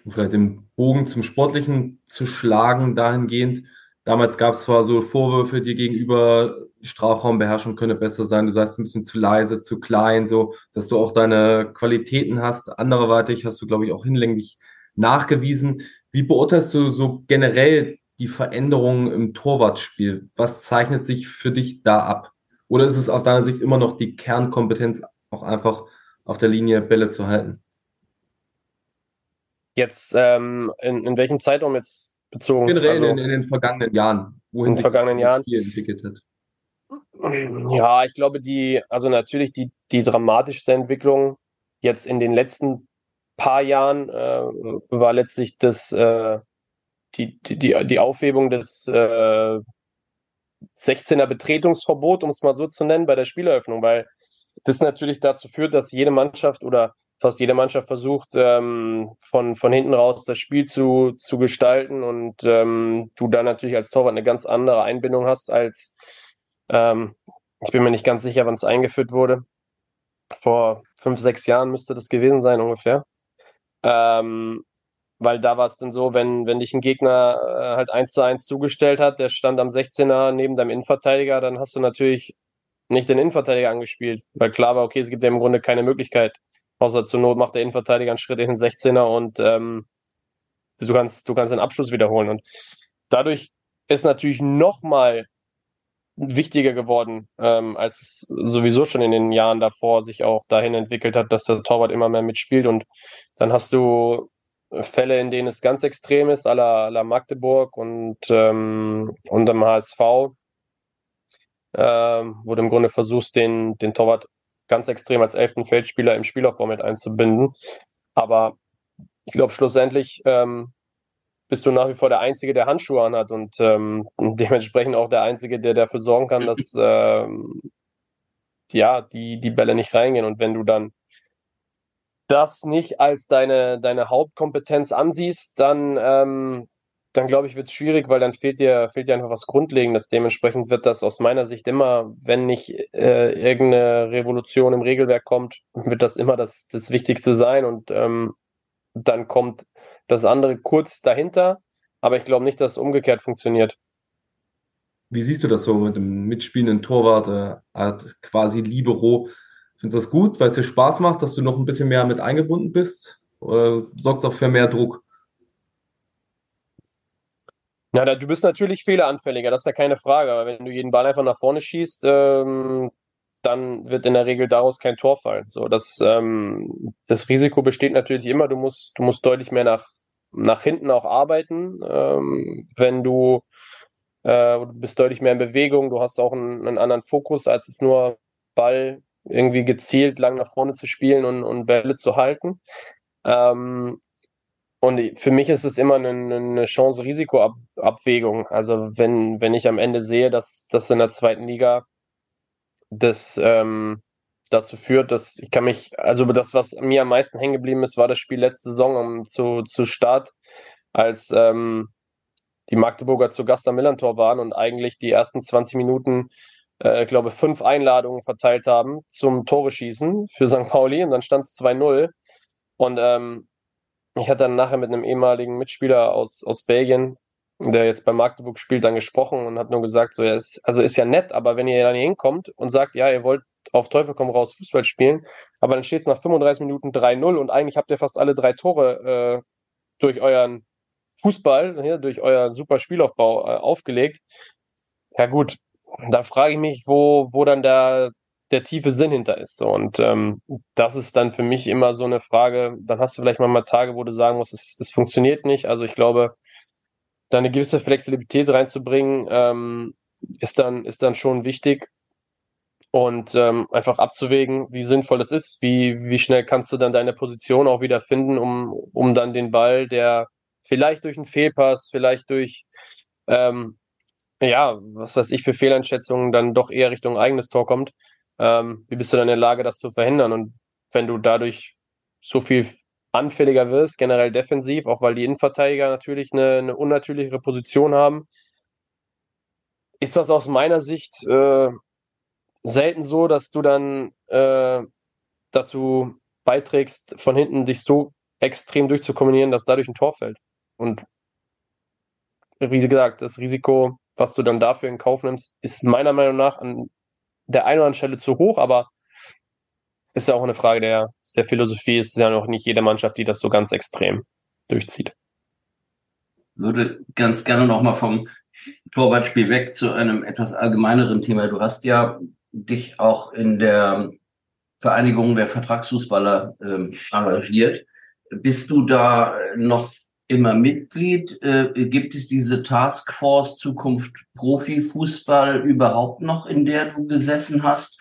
Um vielleicht den Bogen zum Sportlichen zu schlagen, dahingehend. Damals gab es zwar so Vorwürfe dir gegenüber, Strafraumbeherrschung könne besser sein, du seist ein bisschen zu leise, zu klein, so, dass du auch deine Qualitäten hast. Anderweitig hast du, glaube ich, auch hinlänglich nachgewiesen. Wie beurteilst du so generell die Veränderungen im Torwartspiel? Was zeichnet sich für dich da ab? Oder ist es aus deiner Sicht immer noch die Kernkompetenz, auch einfach auf der Linie Bälle zu halten? Jetzt, ähm, in, in welchem Zeitraum jetzt bezogen? Generell also, in, in, den vergangenen Jahren, wohin in sich vergangenen das Jahren. Spiel entwickelt hat. Ja, ich glaube, die, also natürlich die, die dramatischste Entwicklung jetzt in den letzten paar Jahren äh, war letztlich das, äh, die, die, die Aufhebung des äh, 16er Betretungsverbot, um es mal so zu nennen, bei der Spieleröffnung, weil das natürlich dazu führt, dass jede Mannschaft oder fast jede Mannschaft versucht, ähm, von, von hinten raus das Spiel zu, zu gestalten und ähm, du dann natürlich als Torwart eine ganz andere Einbindung hast als, ähm, ich bin mir nicht ganz sicher, wann es eingeführt wurde. Vor fünf, sechs Jahren müsste das gewesen sein ungefähr. Ähm, weil da war es dann so, wenn, wenn dich ein Gegner äh, halt eins zu eins zugestellt hat, der stand am 16er neben deinem Innenverteidiger, dann hast du natürlich nicht den Innenverteidiger angespielt, weil klar war, okay, es gibt ja im Grunde keine Möglichkeit. Außer zur Not macht der Innenverteidiger einen Schritt in den 16er und ähm, du kannst, du kannst den Abschluss wiederholen. Und dadurch ist natürlich nochmal wichtiger geworden, ähm, als es sowieso schon in den Jahren davor sich auch dahin entwickelt hat, dass der Torwart immer mehr mitspielt. Und dann hast du Fälle, in denen es ganz extrem ist, à la, à la Magdeburg und, ähm, und am HSV, ähm, wo du im Grunde versuchst, den, den Torwart ganz extrem als elften Feldspieler im Spielaufbau mit einzubinden. Aber ich glaube, schlussendlich ähm, bist du nach wie vor der Einzige, der Handschuhe anhat und, ähm, dementsprechend auch der Einzige, der dafür sorgen kann, dass ähm, ja, die, die Bälle nicht reingehen. Und wenn du dann das nicht als deine, deine Hauptkompetenz ansiehst, dann, ähm, dann glaube ich, wird es schwierig, weil dann fehlt dir, fehlt dir einfach was Grundlegendes. Dementsprechend wird das aus meiner Sicht immer, wenn nicht äh, irgendeine Revolution im Regelwerk kommt, wird das immer das, das Wichtigste sein. Und ähm, dann kommt das andere kurz dahinter. Aber ich glaube nicht, dass es umgekehrt funktioniert. Wie siehst du das so mit dem mitspielenden Torwart, äh, quasi Libero? Findest du das gut, weil es dir Spaß macht, dass du noch ein bisschen mehr mit eingebunden bist? Oder sorgt es auch für mehr Druck? Na, du bist natürlich fehleranfälliger, das ist ja keine Frage. Aber wenn du jeden Ball einfach nach vorne schießt, ähm, dann wird in der Regel daraus kein Tor fallen. So, das, ähm, das Risiko besteht natürlich immer. Du musst, du musst deutlich mehr nach, nach hinten auch arbeiten. Ähm, wenn du, äh, du bist deutlich mehr in Bewegung, du hast auch einen, einen anderen Fokus, als es nur Ball irgendwie gezielt lang nach vorne zu spielen und, und Bälle zu halten. Ähm, und für mich ist es immer eine, eine Chance-Risiko-Abwägung. Also wenn, wenn ich am Ende sehe, dass das in der zweiten Liga das ähm, dazu führt, dass ich kann mich, also das, was mir am meisten hängen geblieben ist, war das Spiel letzte Saison um, zu, zu Start, als ähm, die Magdeburger zu Gast am Millantor waren und eigentlich die ersten 20 Minuten äh, glaube fünf Einladungen verteilt haben zum Tore schießen für St. Pauli und dann stand es 2-0. Und ähm, ich hatte dann nachher mit einem ehemaligen Mitspieler aus, aus Belgien, der jetzt bei Magdeburg spielt, dann gesprochen und hat nur gesagt, so, ja, ist, also ist ja nett, aber wenn ihr dann hier hinkommt und sagt, ja, ihr wollt auf Teufel komm raus Fußball spielen, aber dann steht es nach 35 Minuten 3-0 und eigentlich habt ihr fast alle drei Tore äh, durch euren Fußball, hier, durch euren super Spielaufbau äh, aufgelegt. Ja gut, da frage ich mich, wo, wo dann der, der tiefe Sinn hinter ist. So. Und ähm, das ist dann für mich immer so eine Frage, dann hast du vielleicht mal Tage, wo du sagen musst, es, es funktioniert nicht. Also ich glaube, da eine gewisse Flexibilität reinzubringen, ähm, ist, dann, ist dann schon wichtig. Und ähm, einfach abzuwägen, wie sinnvoll das ist, wie, wie schnell kannst du dann deine Position auch wieder finden, um, um dann den Ball, der vielleicht durch einen Fehlpass, vielleicht durch, ähm, ja, was weiß ich, für Fehleinschätzungen dann doch eher Richtung eigenes Tor kommt. Ähm, wie bist du dann in der Lage, das zu verhindern? Und wenn du dadurch so viel anfälliger wirst, generell defensiv, auch weil die Innenverteidiger natürlich eine, eine unnatürlichere Position haben, ist das aus meiner Sicht äh, selten so, dass du dann äh, dazu beiträgst, von hinten dich so extrem durchzukombinieren, dass dadurch ein Tor fällt. Und wie gesagt, das Risiko, was du dann dafür in Kauf nimmst, ist meiner Meinung nach an der einen oder anderen Stelle zu hoch, aber ist ja auch eine Frage der, der Philosophie. Es ist ja noch nicht jede Mannschaft, die das so ganz extrem durchzieht. Würde ganz gerne nochmal vom Torwartspiel weg zu einem etwas allgemeineren Thema. Du hast ja dich auch in der Vereinigung der Vertragsfußballer ähm, engagiert. Bist du da noch immer Mitglied? Äh, gibt es diese Taskforce Zukunft Profifußball überhaupt noch, in der du gesessen hast?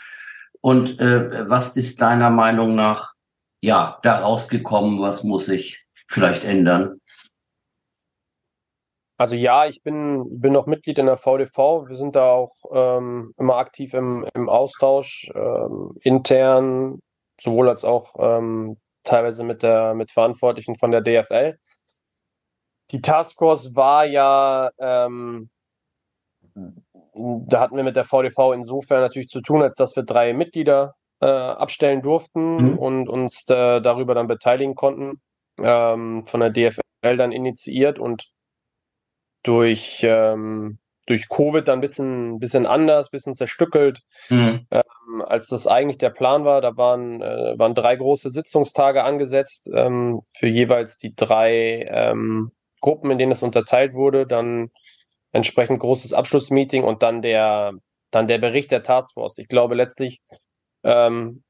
Und äh, was ist deiner Meinung nach ja da rausgekommen? Was muss sich vielleicht ändern? Also ja, ich bin, bin noch Mitglied in der VDV. Wir sind da auch ähm, immer aktiv im, im Austausch, ähm, intern, sowohl als auch ähm, teilweise mit der mit Verantwortlichen von der DFL. Die Taskforce war ja, ähm, da hatten wir mit der VDV insofern natürlich zu tun, als dass wir drei Mitglieder äh, abstellen durften mhm. und uns da, darüber dann beteiligen konnten. Ähm, von der DFL dann initiiert und durch, ähm, durch Covid dann ein bisschen, bisschen anders, ein bisschen zerstückelt, mhm. ähm, als das eigentlich der Plan war. Da waren, äh, waren drei große Sitzungstage angesetzt ähm, für jeweils die drei ähm, Gruppen, in denen es unterteilt wurde. Dann entsprechend großes Abschlussmeeting und dann der, dann der Bericht der Taskforce. Ich glaube letztlich ähm,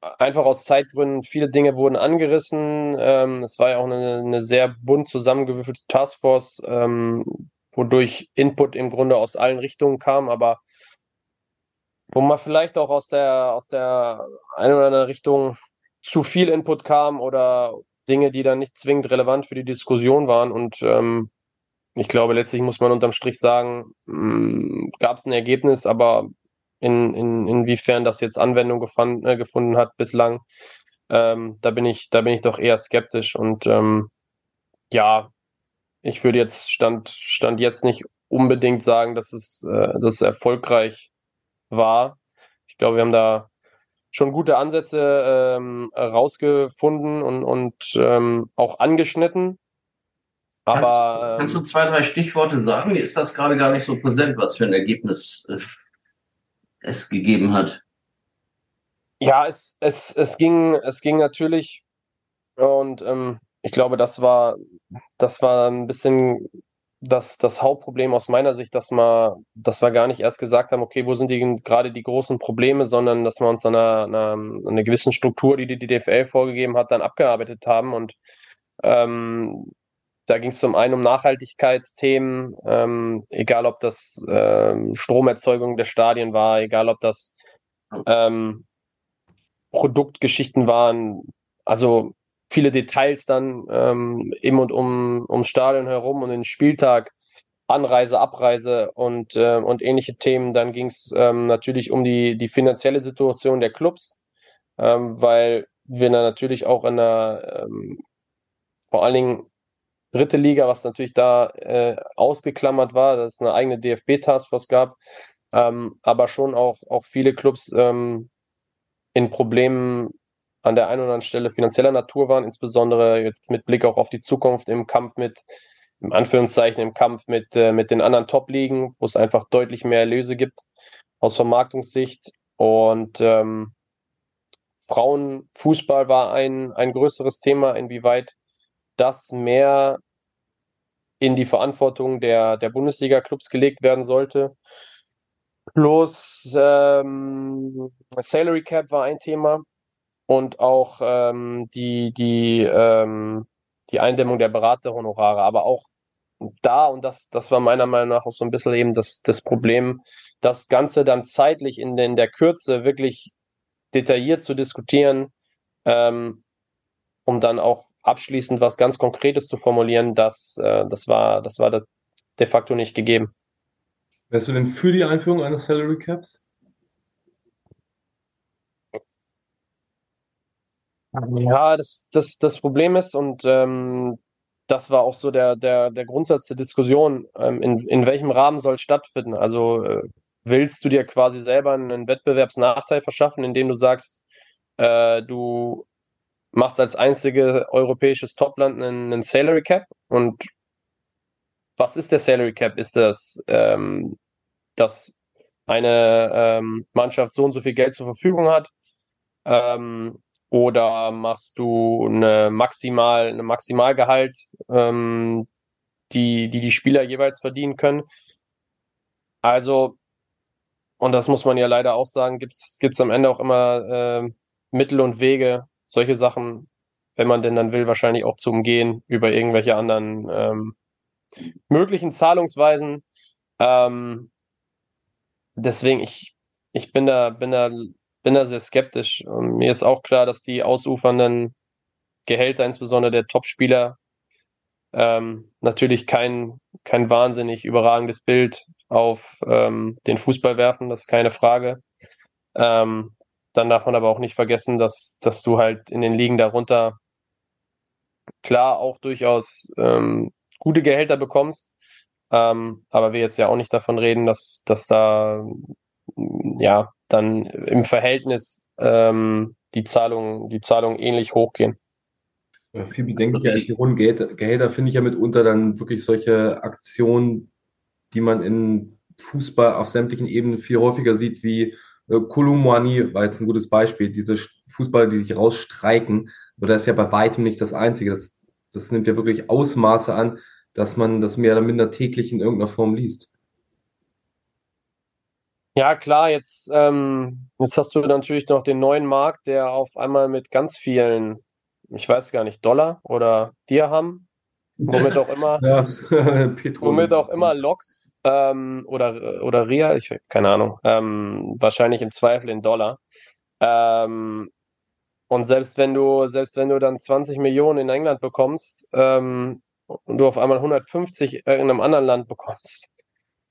einfach aus Zeitgründen, viele Dinge wurden angerissen. Ähm, es war ja auch eine, eine sehr bunt zusammengewürfelte Taskforce, ähm, wodurch Input im Grunde aus allen Richtungen kam, aber wo man vielleicht auch aus der, aus der einen oder anderen Richtung zu viel Input kam oder Dinge, die dann nicht zwingend relevant für die Diskussion waren. Und ähm, ich glaube, letztlich muss man unterm Strich sagen, mm, gab es ein Ergebnis, aber in, in, inwiefern das jetzt Anwendung gefand, äh, gefunden hat bislang. Ähm, da bin ich, da bin ich doch eher skeptisch und ähm, ja, ich würde jetzt Stand, Stand jetzt nicht unbedingt sagen, dass es, äh, dass es erfolgreich war. Ich glaube, wir haben da schon gute Ansätze ähm, rausgefunden und, und ähm, auch angeschnitten. Aber kannst, kannst, du ähm, zwei, drei Stichworte sagen? Mir ist das gerade gar nicht so präsent, was für ein Ergebnis äh, es gegeben hat? Ja, es, es, es, ging, es ging natürlich und ähm, ich glaube, das war, das war ein bisschen das, das Hauptproblem aus meiner Sicht, dass wir, dass wir gar nicht erst gesagt haben, okay, wo sind die, gerade die großen Probleme, sondern dass wir uns an einer, einer, einer gewissen Struktur, die die DFL vorgegeben hat, dann abgearbeitet haben und ähm, da ging es zum einen um Nachhaltigkeitsthemen, ähm, egal ob das ähm, Stromerzeugung der Stadien war, egal ob das ähm, Produktgeschichten waren, also viele Details dann ähm, im und um ums Stadion herum und den Spieltag, Anreise, Abreise und, äh, und ähnliche Themen. Dann ging es ähm, natürlich um die, die finanzielle Situation der Clubs, ähm, weil wir natürlich auch in einer vor allen Dingen dritte Liga, was natürlich da äh, ausgeklammert war, dass es eine eigene DFB-Taskforce gab, ähm, aber schon auch, auch viele Clubs ähm, in Problemen an der einen oder anderen Stelle finanzieller Natur waren, insbesondere jetzt mit Blick auch auf die Zukunft im Kampf mit, im Anführungszeichen, im Kampf mit, äh, mit den anderen Top-Ligen, wo es einfach deutlich mehr Erlöse gibt aus Vermarktungssicht. Und ähm, Frauenfußball war ein, ein größeres Thema, inwieweit das mehr in die Verantwortung der, der Bundesliga-Clubs gelegt werden sollte. Plus ähm, Salary Cap war ein Thema und auch ähm, die, die, ähm, die Eindämmung der Beraterhonorare, aber auch da, und das, das war meiner Meinung nach auch so ein bisschen eben das, das Problem, das Ganze dann zeitlich in, in der Kürze wirklich detailliert zu diskutieren, ähm, um dann auch abschließend was ganz Konkretes zu formulieren, das, äh, das war, das war de facto nicht gegeben. Wärst du denn für die Einführung eines Salary Caps? Ja, das, das, das Problem ist, und ähm, das war auch so der, der, der Grundsatz der Diskussion, ähm, in, in welchem Rahmen soll es stattfinden? Also äh, willst du dir quasi selber einen Wettbewerbsnachteil verschaffen, indem du sagst, äh, du machst als einzige europäisches Topland einen, einen Salary Cap und was ist der Salary Cap? Ist das, ähm, dass eine ähm, Mannschaft so und so viel Geld zur Verfügung hat? Ähm, oder machst du eine Maximal, eine Maximalgehalt, ähm, die, die die Spieler jeweils verdienen können? Also, und das muss man ja leider auch sagen, gibt es am Ende auch immer äh, Mittel und Wege, solche Sachen, wenn man denn dann will, wahrscheinlich auch zu umgehen über irgendwelche anderen ähm, möglichen Zahlungsweisen. Ähm, deswegen, ich, ich bin da, bin da bin da sehr skeptisch. Und mir ist auch klar, dass die ausufernden Gehälter, insbesondere der Topspieler, ähm, natürlich kein, kein wahnsinnig überragendes Bild auf ähm, den Fußball werfen, das ist keine Frage. Ähm, dann darf man aber auch nicht vergessen, dass, dass du halt in den Ligen darunter klar auch durchaus ähm, gute Gehälter bekommst. Ähm, aber wir jetzt ja auch nicht davon reden, dass, dass da ja dann im Verhältnis ähm, die Zahlungen die Zahlungen ähnlich hochgehen. Ja, viel bedenklicher als die hohen Gehälter finde ich ja mitunter dann wirklich solche Aktionen, die man in Fußball auf sämtlichen Ebenen viel häufiger sieht, wie äh, Kolumwani war jetzt ein gutes Beispiel, diese Fußballer, die sich rausstreiken, aber das ist ja bei weitem nicht das Einzige. Das, das nimmt ja wirklich Ausmaße an, dass man das mehr oder minder täglich in irgendeiner Form liest. Ja, klar, jetzt, ähm, jetzt hast du natürlich noch den neuen Markt, der auf einmal mit ganz vielen, ich weiß gar nicht, Dollar oder Dirham, womit auch immer, ja, womit auch immer lockt, ähm, oder, oder Real, ich keine Ahnung, ähm, wahrscheinlich im Zweifel in Dollar. Ähm, und selbst wenn du, selbst wenn du dann 20 Millionen in England bekommst, ähm, und du auf einmal 150 in einem anderen Land bekommst,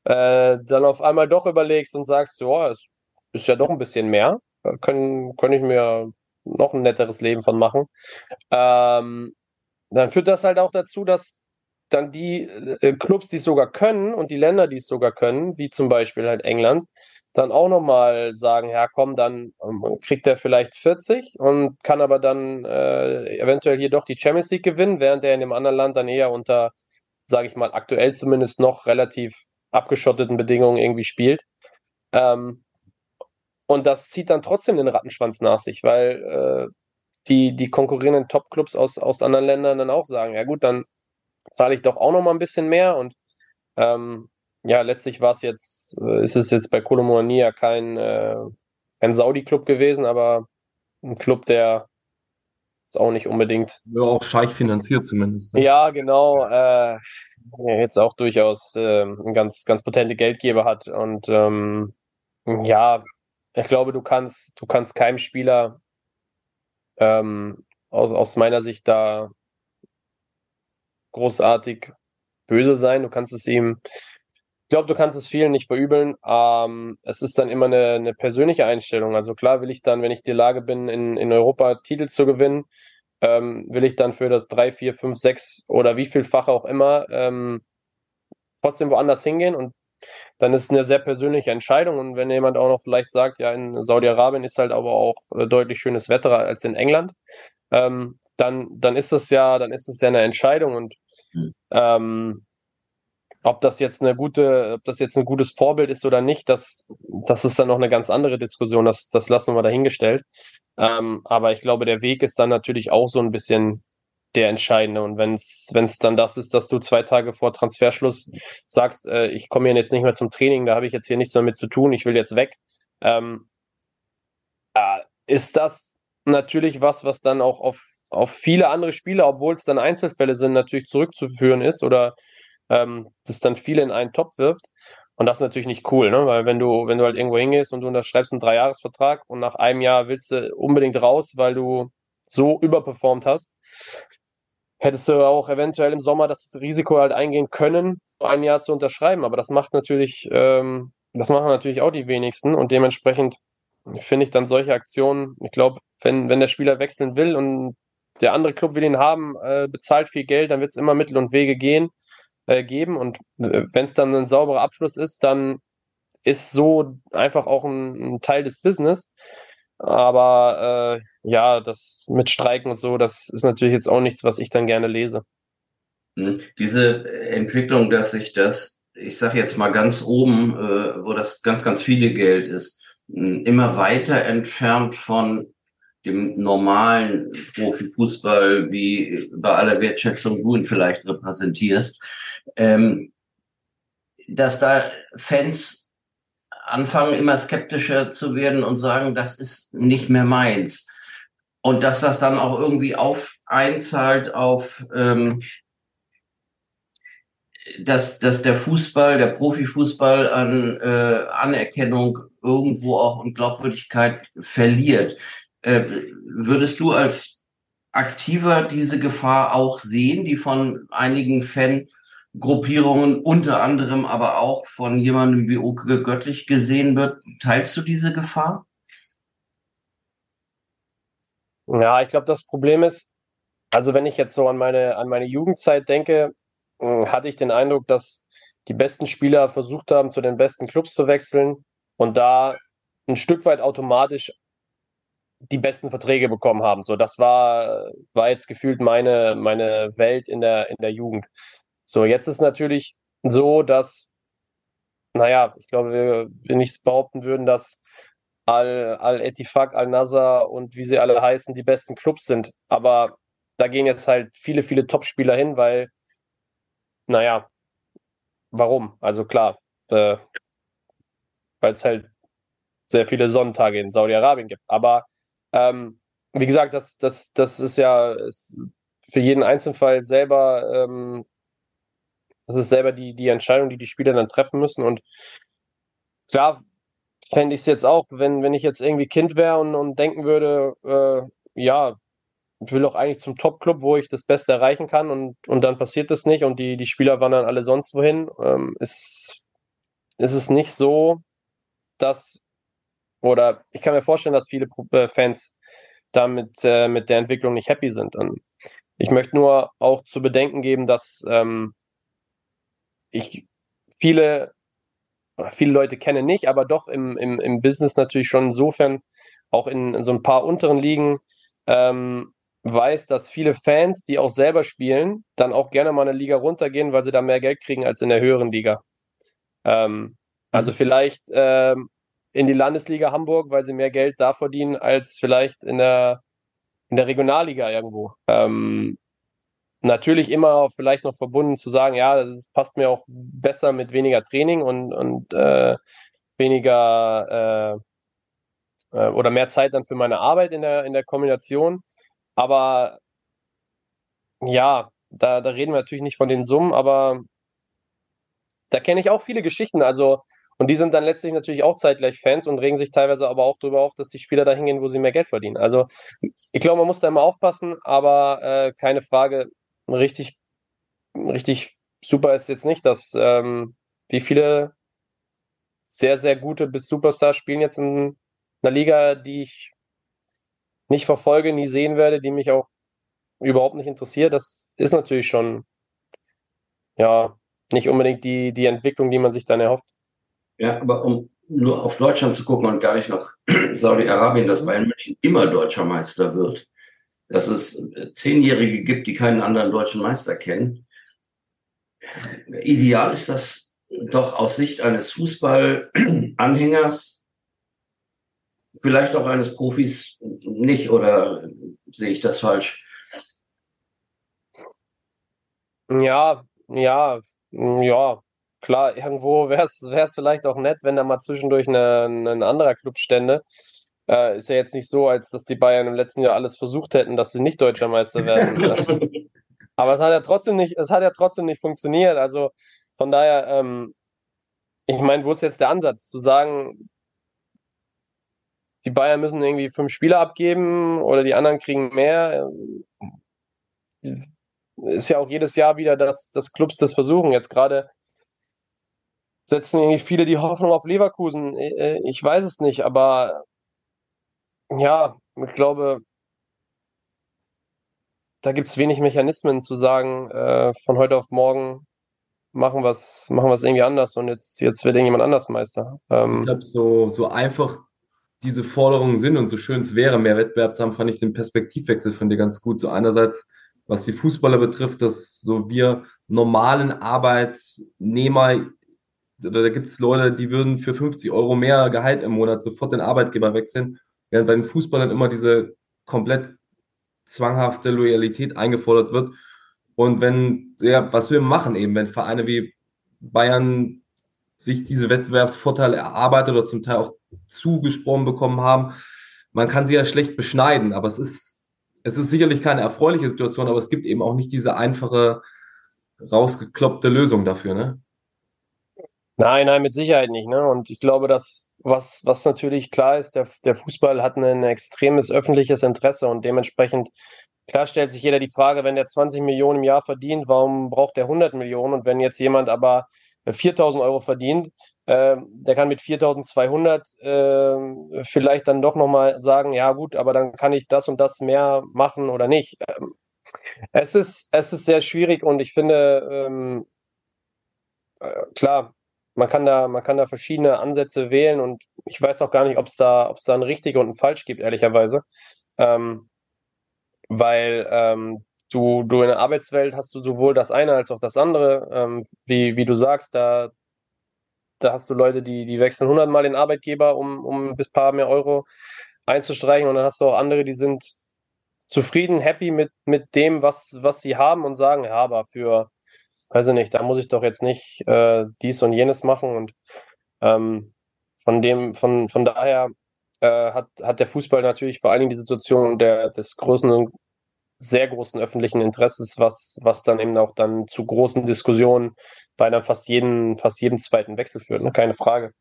äh, dann auf einmal doch überlegst und sagst, ja, es ist ja doch ein bisschen mehr, können, kann ich mir noch ein netteres Leben von machen. Ähm, dann führt das halt auch dazu, dass dann die äh, Clubs, die es sogar können und die Länder, die es sogar können, wie zum Beispiel halt England, dann auch nochmal sagen, ja komm, dann ähm, kriegt er vielleicht 40 und kann aber dann äh, eventuell hier doch die Champions League gewinnen, während er in dem anderen Land dann eher unter, sage ich mal, aktuell zumindest noch relativ abgeschotteten Bedingungen irgendwie spielt. Ähm, und das zieht dann trotzdem den Rattenschwanz nach sich, weil äh, die, die konkurrierenden Top-Clubs aus, aus anderen Ländern dann auch sagen, ja gut, dann zahle ich doch auch noch mal ein bisschen mehr und ähm, ja, letztlich war es jetzt, äh, ist es jetzt bei Kolomouani ja kein, äh, kein Saudi-Club gewesen, aber ein Club, der ist auch nicht unbedingt. Ja, auch Scheich finanziert zumindest. Ne? Ja, genau. Äh, jetzt auch durchaus äh, ein ganz, ganz potente Geldgeber hat. Und ähm, ja, ich glaube, du kannst, du kannst keinem Spieler ähm, aus, aus meiner Sicht da großartig böse sein. Du kannst es ihm, ich glaube, du kannst es vielen nicht verübeln. Ähm, es ist dann immer eine, eine persönliche Einstellung. Also klar will ich dann, wenn ich die Lage bin, in, in Europa Titel zu gewinnen, ähm, will ich dann für das 3, 4, 5, 6 oder wie vielfach auch immer ähm, trotzdem woanders hingehen und dann ist eine sehr persönliche Entscheidung. Und wenn jemand auch noch vielleicht sagt, ja, in Saudi-Arabien ist halt aber auch äh, deutlich schönes Wetter als in England, ähm, dann, dann ist das ja, dann ist es ja eine Entscheidung. Und hm. ähm, ob das jetzt eine gute, ob das jetzt ein gutes Vorbild ist oder nicht, das, das ist dann noch eine ganz andere Diskussion. Das, das lassen wir dahingestellt. Ähm, aber ich glaube, der Weg ist dann natürlich auch so ein bisschen der entscheidende. Und wenn es dann das ist, dass du zwei Tage vor Transferschluss sagst, äh, ich komme hier jetzt nicht mehr zum Training, da habe ich jetzt hier nichts mehr mit zu tun, ich will jetzt weg, ähm, äh, ist das natürlich was, was dann auch auf, auf viele andere Spiele, obwohl es dann Einzelfälle sind, natürlich zurückzuführen ist oder ähm, das dann viele in einen Topf wirft. Und das ist natürlich nicht cool, ne? Weil wenn du, wenn du halt irgendwo hingehst und du unterschreibst einen Dreijahresvertrag und nach einem Jahr willst du unbedingt raus, weil du so überperformt hast, hättest du auch eventuell im Sommer das Risiko halt eingehen können, ein Jahr zu unterschreiben. Aber das macht natürlich, ähm, das machen natürlich auch die wenigsten und dementsprechend finde ich dann solche Aktionen, ich glaube, wenn, wenn der Spieler wechseln will und der andere Club will ihn haben, äh, bezahlt viel Geld, dann wird es immer Mittel und Wege gehen äh, geben. Und äh, wenn es dann ein sauberer Abschluss ist, dann ist so einfach auch ein, ein Teil des Business. Aber äh, ja, das mit Streiken und so, das ist natürlich jetzt auch nichts, was ich dann gerne lese. Hm. Diese Entwicklung, dass sich das, ich sage jetzt mal ganz oben, äh, wo das ganz, ganz viele Geld ist, immer weiter entfernt von dem normalen Profifußball, wie bei aller Wertschätzung du ihn vielleicht repräsentierst, ähm, dass da Fans anfangen, immer skeptischer zu werden und sagen, das ist nicht mehr meins. Und dass das dann auch irgendwie auf einzahlt auf, ähm, dass, dass der Fußball, der Profifußball an äh, Anerkennung irgendwo auch und Glaubwürdigkeit verliert. Äh, würdest du als Aktiver diese Gefahr auch sehen, die von einigen Fan Gruppierungen, unter anderem aber auch von jemandem wie Oke Göttlich gesehen wird. Teilst du diese Gefahr? Ja, ich glaube, das Problem ist, also wenn ich jetzt so an meine, an meine Jugendzeit denke, hm, hatte ich den Eindruck, dass die besten Spieler versucht haben, zu den besten Clubs zu wechseln und da ein Stück weit automatisch die besten Verträge bekommen haben. So, das war, war jetzt gefühlt meine, meine Welt in der, in der Jugend. So, jetzt ist natürlich so, dass, naja, ich glaube, wir, wir nichts behaupten würden, dass Al-Etifak, Al Al-Nasser und wie sie alle heißen, die besten Clubs sind. Aber da gehen jetzt halt viele, viele Top-Spieler hin, weil, naja, warum? Also klar, äh, weil es halt sehr viele Sonnentage in Saudi-Arabien gibt. Aber ähm, wie gesagt, das, das, das ist ja ist für jeden Einzelfall selber ähm, das ist selber die, die Entscheidung, die die Spieler dann treffen müssen. Und klar fände ich es jetzt auch, wenn, wenn ich jetzt irgendwie Kind wäre und, und denken würde, äh, ja, ich will doch eigentlich zum Top-Club, wo ich das Beste erreichen kann und, und dann passiert das nicht und die, die Spieler wandern alle sonst wohin. Ähm, ist, ist es nicht so, dass, oder ich kann mir vorstellen, dass viele äh, Fans damit äh, mit der Entwicklung nicht happy sind. Und ich möchte nur auch zu bedenken geben, dass ähm, ich viele, viele Leute kenne nicht, aber doch im, im, im Business natürlich schon insofern, auch in so ein paar unteren Ligen, ähm, weiß, dass viele Fans, die auch selber spielen, dann auch gerne mal eine Liga runtergehen, weil sie da mehr Geld kriegen als in der höheren Liga. Ähm, also mhm. vielleicht ähm, in die Landesliga Hamburg, weil sie mehr Geld da verdienen als vielleicht in der, in der Regionalliga irgendwo. Ähm, natürlich immer vielleicht noch verbunden zu sagen, ja, das passt mir auch besser mit weniger Training und, und äh, weniger äh, äh, oder mehr Zeit dann für meine Arbeit in der, in der Kombination. Aber ja, da, da reden wir natürlich nicht von den Summen, aber da kenne ich auch viele Geschichten. Also, und die sind dann letztlich natürlich auch zeitgleich Fans und regen sich teilweise aber auch darüber auf, dass die Spieler da hingehen, wo sie mehr Geld verdienen. Also, ich glaube, man muss da immer aufpassen, aber äh, keine Frage, richtig, richtig super ist jetzt nicht, dass ähm, wie viele sehr, sehr gute bis Superstars spielen jetzt in einer Liga, die ich nicht verfolge, nie sehen werde, die mich auch überhaupt nicht interessiert. Das ist natürlich schon, ja, nicht unbedingt die, die Entwicklung, die man sich dann erhofft. Ja, aber um nur auf Deutschland zu gucken und gar nicht nach Saudi-Arabien, dass Bayern München immer deutscher Meister wird, dass es Zehnjährige gibt, die keinen anderen deutschen Meister kennen. Ideal ist das doch aus Sicht eines Fußballanhängers, vielleicht auch eines Profis nicht, oder sehe ich das falsch? Ja, ja, ja, klar, irgendwo wäre es vielleicht auch nett, wenn da mal zwischendurch ein anderer Club stände. Äh, ist ja jetzt nicht so, als dass die Bayern im letzten Jahr alles versucht hätten, dass sie nicht deutscher Meister werden. Aber es hat ja trotzdem nicht, es hat ja trotzdem nicht funktioniert. Also von daher, ähm, ich meine, wo ist jetzt der Ansatz? Zu sagen, die Bayern müssen irgendwie fünf Spieler abgeben oder die anderen kriegen mehr. Ist ja auch jedes Jahr wieder, dass, dass Clubs das versuchen. Jetzt gerade setzen irgendwie viele die Hoffnung auf Leverkusen. Äh, ich weiß es nicht, aber ja, ich glaube, da gibt es wenig Mechanismen zu sagen, äh, von heute auf morgen machen wir es machen irgendwie anders und jetzt, jetzt wird irgendjemand anders Meister. Ähm, ich glaube, so, so einfach diese Forderungen sind und so schön es wäre, mehr Wettbewerb zu haben, fand ich den Perspektivwechsel von dir ganz gut. So einerseits, was die Fußballer betrifft, dass so wir normalen Arbeitnehmer, da gibt es Leute, die würden für 50 Euro mehr Gehalt im Monat sofort den Arbeitgeber wechseln, während bei den Fußballern immer diese komplett zwanghafte Loyalität eingefordert wird. Und wenn, ja, was wir machen eben, wenn Vereine wie Bayern sich diese Wettbewerbsvorteile erarbeitet oder zum Teil auch zugesprochen bekommen haben, man kann sie ja schlecht beschneiden, aber es ist, es ist sicherlich keine erfreuliche Situation, aber es gibt eben auch nicht diese einfache, rausgekloppte Lösung dafür, ne? Nein, nein, mit Sicherheit nicht, ne? Und ich glaube, dass, was, was natürlich klar ist, der, der Fußball hat ein extremes öffentliches Interesse und dementsprechend Klar stellt sich jeder die Frage, wenn der 20 Millionen im Jahr verdient, warum braucht der 100 Millionen? Und wenn jetzt jemand aber 4000 Euro verdient, äh, der kann mit 4200 äh, vielleicht dann doch nochmal sagen, ja gut, aber dann kann ich das und das mehr machen oder nicht. Ähm, es, ist, es ist sehr schwierig und ich finde, ähm, äh, klar, man kann, da, man kann da verschiedene Ansätze wählen und ich weiß auch gar nicht, ob es da, da ein richtig und ein falsch gibt, ehrlicherweise. Ähm, weil ähm, du, du in der Arbeitswelt hast du sowohl das eine als auch das andere. Ähm, wie, wie du sagst, da, da hast du Leute, die, die wechseln hundertmal den Arbeitgeber, um, um bis paar mehr Euro einzustreichen. Und dann hast du auch andere, die sind zufrieden, happy mit, mit dem, was, was sie haben und sagen, ja, aber für, weiß ich nicht, da muss ich doch jetzt nicht äh, dies und jenes machen. Und ähm, von dem, von, von daher äh, hat, hat der Fußball natürlich vor allen Dingen die Situation der, des großen, sehr großen öffentlichen Interesses, was, was dann eben auch dann zu großen Diskussionen bei dann fast jeden, fast jeden zweiten Wechsel führt, ne? keine Frage.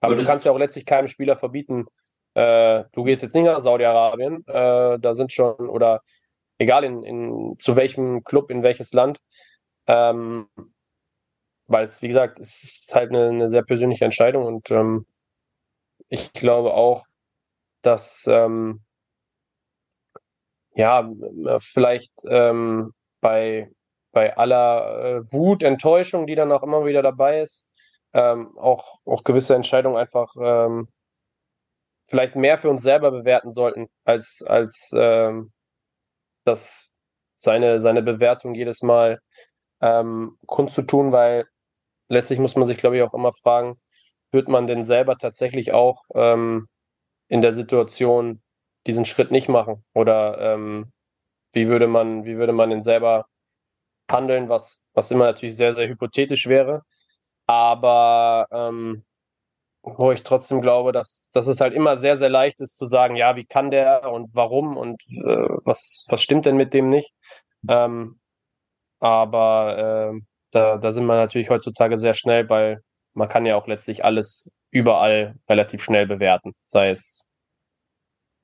Aber du kannst ja auch letztlich keinem Spieler verbieten, äh, du gehst jetzt nicht nach Saudi-Arabien, äh, da sind schon, oder egal in, in zu welchem Club, in welches Land, ähm, weil es, wie gesagt, es ist halt eine, eine sehr persönliche Entscheidung und ähm, ich glaube auch, dass ähm, ja, vielleicht ähm, bei, bei aller äh, Wut, Enttäuschung, die dann auch immer wieder dabei ist, ähm, auch, auch gewisse Entscheidungen einfach ähm, vielleicht mehr für uns selber bewerten sollten, als, als ähm, das seine, seine Bewertung jedes Mal ähm, kundzutun, weil letztlich muss man sich, glaube ich, auch immer fragen, wird man denn selber tatsächlich auch ähm, in der Situation diesen Schritt nicht machen? Oder ähm, wie würde man, wie würde man denn selber handeln, was, was immer natürlich sehr, sehr hypothetisch wäre. Aber ähm, wo ich trotzdem glaube, dass, dass es halt immer sehr, sehr leicht ist zu sagen, ja, wie kann der und warum und äh, was, was stimmt denn mit dem nicht? Ähm, aber äh, da, da sind wir natürlich heutzutage sehr schnell, weil man kann ja auch letztlich alles überall relativ schnell bewerten, sei es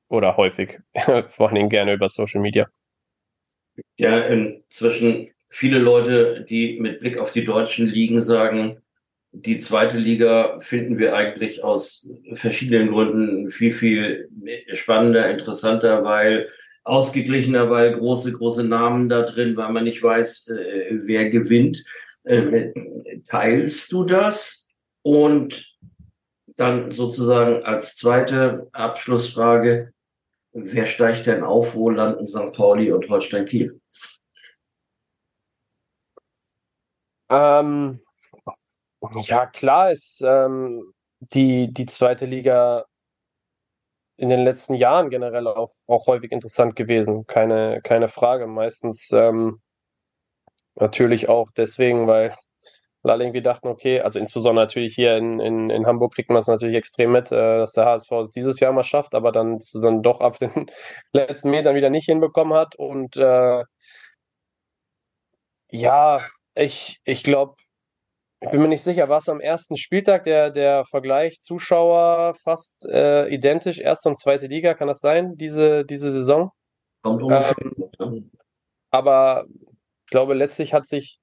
oder häufig, vor allem gerne über Social Media. Ja, inzwischen viele Leute, die mit Blick auf die deutschen Ligen sagen, die zweite Liga finden wir eigentlich aus verschiedenen Gründen viel, viel spannender, interessanter, weil ausgeglichener, weil große, große Namen da drin, weil man nicht weiß, äh, wer gewinnt. Äh, teilst du das? Und dann sozusagen als zweite Abschlussfrage, wer steigt denn auf, wo landen St. Pauli und Holstein Kiel? Ähm, ja, klar ist ähm, die, die zweite Liga in den letzten Jahren generell auch, auch häufig interessant gewesen. Keine, keine Frage. Meistens ähm, natürlich auch deswegen, weil alle irgendwie dachten, okay, also insbesondere natürlich hier in, in, in Hamburg kriegt man es natürlich extrem mit, äh, dass der HSV es dieses Jahr mal schafft, aber dann, dann doch auf den letzten Metern wieder nicht hinbekommen hat. Und äh, ja, ich, ich glaube, ich bin mir nicht sicher, war es am ersten Spieltag der, der Vergleich Zuschauer fast äh, identisch, erste und zweite Liga, kann das sein, diese, diese Saison? Ähm, aber ich glaube, letztlich hat sich,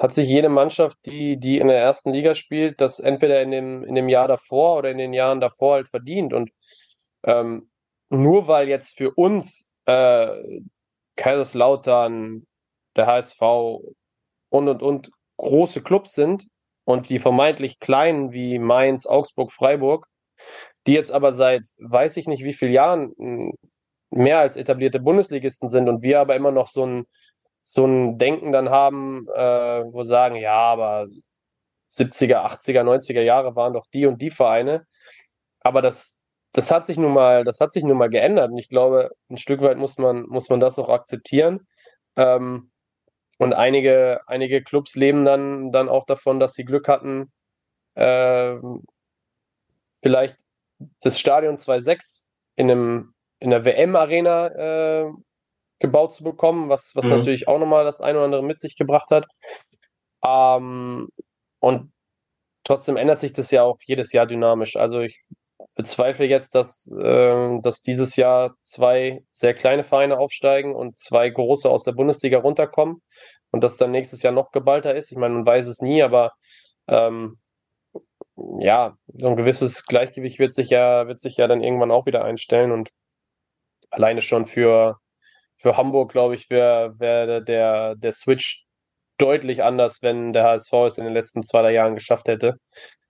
hat sich jede Mannschaft, die, die in der ersten Liga spielt, das entweder in dem, in dem Jahr davor oder in den Jahren davor halt verdient. Und ähm, nur weil jetzt für uns äh, Kaiserslautern, der HSV und und und große Clubs sind und die vermeintlich kleinen wie Mainz, Augsburg, Freiburg, die jetzt aber seit weiß ich nicht wie vielen Jahren hm, mehr als etablierte Bundesligisten sind und wir aber immer noch so ein, so ein Denken dann haben, äh, wo sagen, ja, aber 70er, 80er, 90er Jahre waren doch die und die Vereine. Aber das, das hat sich nun mal, das hat sich nun mal geändert. Und ich glaube, ein Stück weit muss man, muss man das auch akzeptieren. Ähm, und einige, einige Clubs leben dann, dann auch davon, dass sie Glück hatten, äh, vielleicht das Stadion 2.6 in einem in der WM-Arena äh, gebaut zu bekommen, was, was mhm. natürlich auch nochmal das eine oder andere mit sich gebracht hat. Ähm, und trotzdem ändert sich das ja auch jedes Jahr dynamisch. Also ich bezweifle jetzt, dass, äh, dass dieses Jahr zwei sehr kleine Vereine aufsteigen und zwei große aus der Bundesliga runterkommen und das dann nächstes Jahr noch geballter ist. Ich meine, man weiß es nie, aber ähm, ja, so ein gewisses Gleichgewicht wird sich ja, wird sich ja dann irgendwann auch wieder einstellen und alleine schon für, für Hamburg, glaube ich, wäre wär der, der Switch deutlich anders, wenn der HSV es in den letzten zwei, drei Jahren geschafft hätte.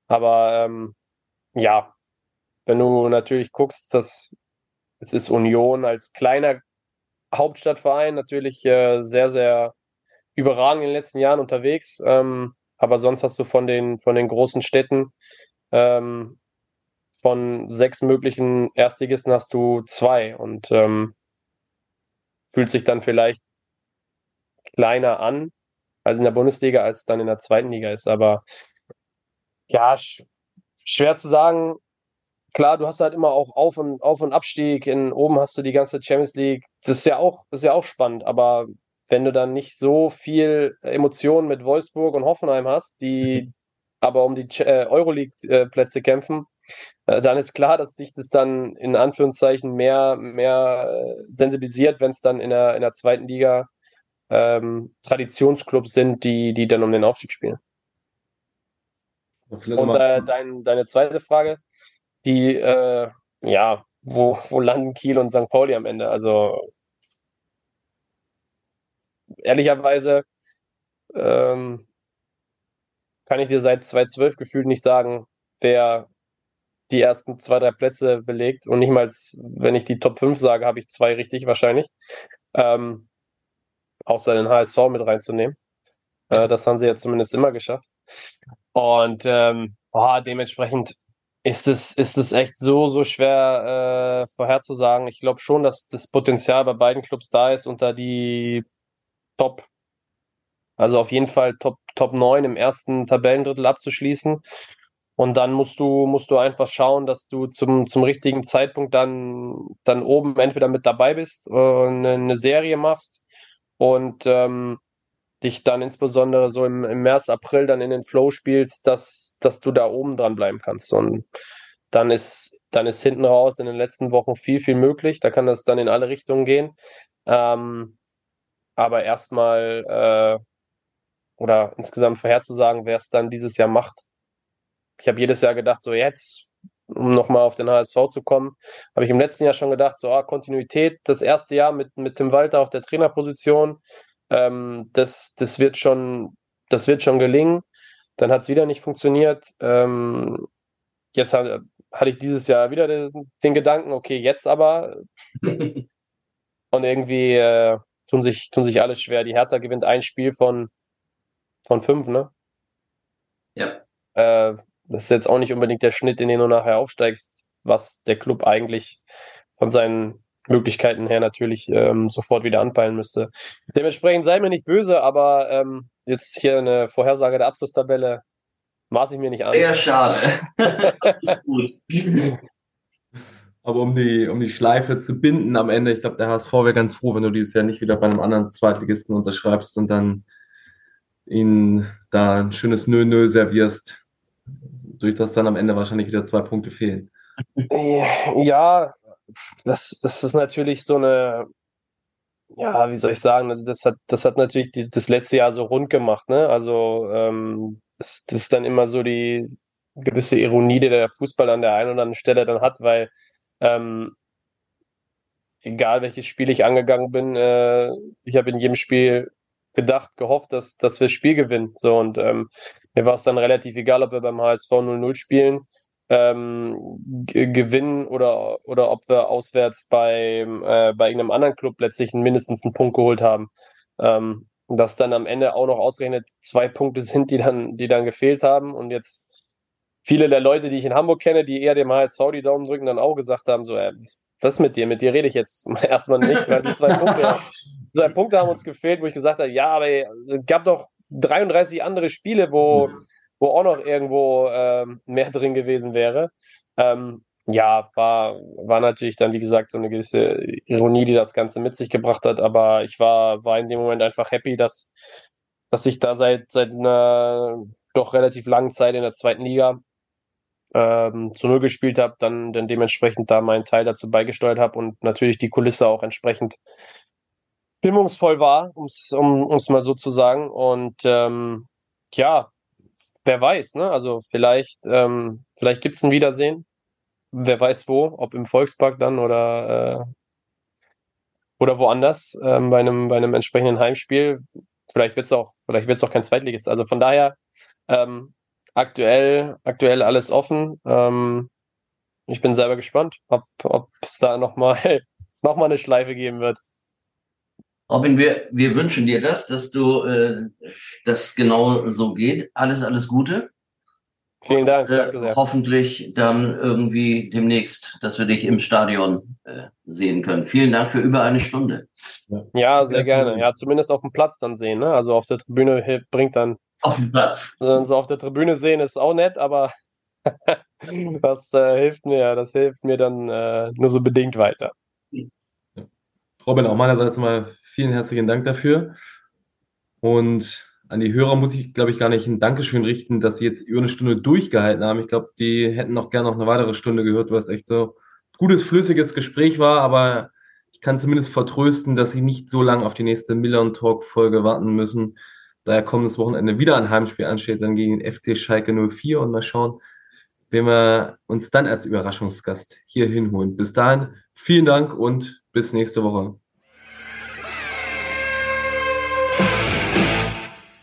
Aber ähm, ja, wenn du natürlich guckst, dass es ist Union als kleiner Hauptstadtverein natürlich äh, sehr, sehr überragend in den letzten Jahren unterwegs. Ähm, aber sonst hast du von den, von den großen Städten ähm, von sechs möglichen Erstligisten hast du zwei und ähm, fühlt sich dann vielleicht kleiner an als in der Bundesliga, als dann in der zweiten Liga ist. Aber ja, sch schwer zu sagen klar, du hast halt immer auch Auf- und, Auf und Abstieg. In, oben hast du die ganze Champions League. Das ist ja auch, das ist ja auch spannend, aber wenn du dann nicht so viel Emotionen mit Wolfsburg und Hoffenheim hast, die mhm. aber um die äh, Euroleague-Plätze kämpfen, äh, dann ist klar, dass dich das dann in Anführungszeichen mehr, mehr äh, sensibilisiert, wenn es dann in der, in der zweiten Liga ähm, Traditionsclubs sind, die, die dann um den Aufstieg spielen. Und äh, dein, deine zweite Frage, die, äh, ja, wo, wo landen Kiel und St. Pauli am Ende? Also ehrlicherweise ähm, kann ich dir seit 2012 gefühlt nicht sagen, wer die ersten zwei, drei Plätze belegt. Und nicht mal, wenn ich die Top 5 sage, habe ich zwei richtig wahrscheinlich. Ähm, außer den HSV mit reinzunehmen. Äh, das haben sie jetzt zumindest immer geschafft. Und ähm, boah, dementsprechend ist es, ist es echt so, so schwer äh, vorherzusagen. Ich glaube schon, dass das Potenzial bei beiden Clubs da ist, unter die Top, also auf jeden Fall Top, Top 9 im ersten Tabellendrittel abzuschließen. Und dann musst du, musst du einfach schauen, dass du zum, zum richtigen Zeitpunkt dann, dann oben entweder mit dabei bist, äh, eine, eine Serie machst und ähm, dich dann insbesondere so im, im März, April dann in den Flow spielst, dass, dass du da oben dran bleiben kannst. Und dann ist, dann ist hinten raus in den letzten Wochen viel, viel möglich. Da kann das dann in alle Richtungen gehen. Ähm, aber erstmal äh, oder insgesamt vorherzusagen, wer es dann dieses Jahr macht. Ich habe jedes Jahr gedacht, so jetzt, um nochmal auf den HSV zu kommen, habe ich im letzten Jahr schon gedacht, so ah, Kontinuität, das erste Jahr mit, mit Tim Walter auf der Trainerposition, ähm, das, das, wird schon, das wird schon gelingen. Dann hat es wieder nicht funktioniert. Ähm, jetzt hat, hatte ich dieses Jahr wieder den, den Gedanken, okay, jetzt aber. Und irgendwie äh, tun, sich, tun sich alle schwer. Die Hertha gewinnt ein Spiel von, von fünf, ne? Ja. Äh, das ist jetzt auch nicht unbedingt der Schnitt, in den du nachher aufsteigst, was der Club eigentlich von seinen Möglichkeiten her natürlich ähm, sofort wieder anpeilen müsste. Dementsprechend sei mir nicht böse, aber ähm, jetzt hier eine Vorhersage der Abschlusstabelle maße ich mir nicht an. Sehr schade. ist gut. Aber um die, um die Schleife zu binden am Ende, ich glaube, der HSV wäre ganz froh, wenn du dieses Jahr nicht wieder bei einem anderen Zweitligisten unterschreibst und dann ihnen da ein schönes Nö-Nö servierst, durch das dann am Ende wahrscheinlich wieder zwei Punkte fehlen. Ja, das, das ist natürlich so eine, ja, wie soll ich sagen, das hat, das hat natürlich die, das letzte Jahr so rund gemacht, ne? Also ähm, das, das ist dann immer so die gewisse Ironie, die der Fußball an der einen oder anderen Stelle dann hat, weil ähm, egal welches Spiel ich angegangen bin, äh, ich habe in jedem Spiel gedacht, gehofft, dass, dass wir das Spiel gewinnen. So und ähm, mir war es dann relativ egal, ob wir beim HSV 0-0 spielen, ähm, gewinnen oder, oder ob wir auswärts bei, äh, bei irgendeinem anderen Club letztlich mindestens einen Punkt geholt haben. Ähm, dass dann am Ende auch noch ausgerechnet zwei Punkte sind, die dann, die dann gefehlt haben und jetzt viele der Leute, die ich in Hamburg kenne, die eher dem HSV die Daumen drücken, dann auch gesagt haben, so, äh, was ist mit dir? Mit dir rede ich jetzt erstmal nicht, weil die zwei Punkte, zwei Punkte haben uns gefehlt, wo ich gesagt habe, ja, aber es gab doch 33 andere Spiele, wo, wo auch noch irgendwo ähm, mehr drin gewesen wäre. Ähm, ja, war, war natürlich dann, wie gesagt, so eine gewisse Ironie, die das Ganze mit sich gebracht hat. Aber ich war, war in dem Moment einfach happy, dass, dass ich da seit, seit einer doch relativ langen Zeit in der zweiten Liga ähm, zu Null gespielt habe, dann, dann dementsprechend da meinen Teil dazu beigesteuert habe und natürlich die Kulisse auch entsprechend stimmungsvoll war, um's, um es mal so zu sagen. Und ähm, ja, wer weiß, ne? Also vielleicht, ähm, vielleicht gibt es ein Wiedersehen. Wer weiß wo, ob im Volkspark dann oder, äh, oder woanders ähm, bei, einem, bei einem entsprechenden Heimspiel. Vielleicht wird es auch, vielleicht wird es auch kein Zweitligist. Also von daher ähm, aktuell, aktuell alles offen. Ähm, ich bin selber gespannt, ob es da nochmal noch mal eine Schleife geben wird. Robin, wir, wir wünschen dir das, dass du äh, das genau so geht. Alles, alles Gute. Vielen Dank. Und, äh, hoffentlich dann irgendwie demnächst, dass wir dich im Stadion äh, sehen können. Vielen Dank für über eine Stunde. Ja, sehr gerne. Ja, zumindest auf dem Platz dann sehen. Ne? Also auf der Tribüne bringt dann auf dem Platz. So auf der Tribüne sehen ist auch nett, aber das äh, hilft mir, das hilft mir dann äh, nur so bedingt weiter. Robin, auch meinerseits mal vielen herzlichen Dank dafür. Und an die Hörer muss ich, glaube ich, gar nicht ein Dankeschön richten, dass sie jetzt über eine Stunde durchgehalten haben. Ich glaube, die hätten noch gerne noch eine weitere Stunde gehört, weil es echt so gutes, flüssiges Gespräch war, aber ich kann zumindest vertrösten, dass sie nicht so lange auf die nächste Millern Talk Folge warten müssen. Daher kommendes Wochenende wieder ein Heimspiel ansteht, dann gegen den FC Schalke 04 und mal schauen, wen wir uns dann als Überraschungsgast hier hinholen. Bis dahin, vielen Dank und bis nächste Woche.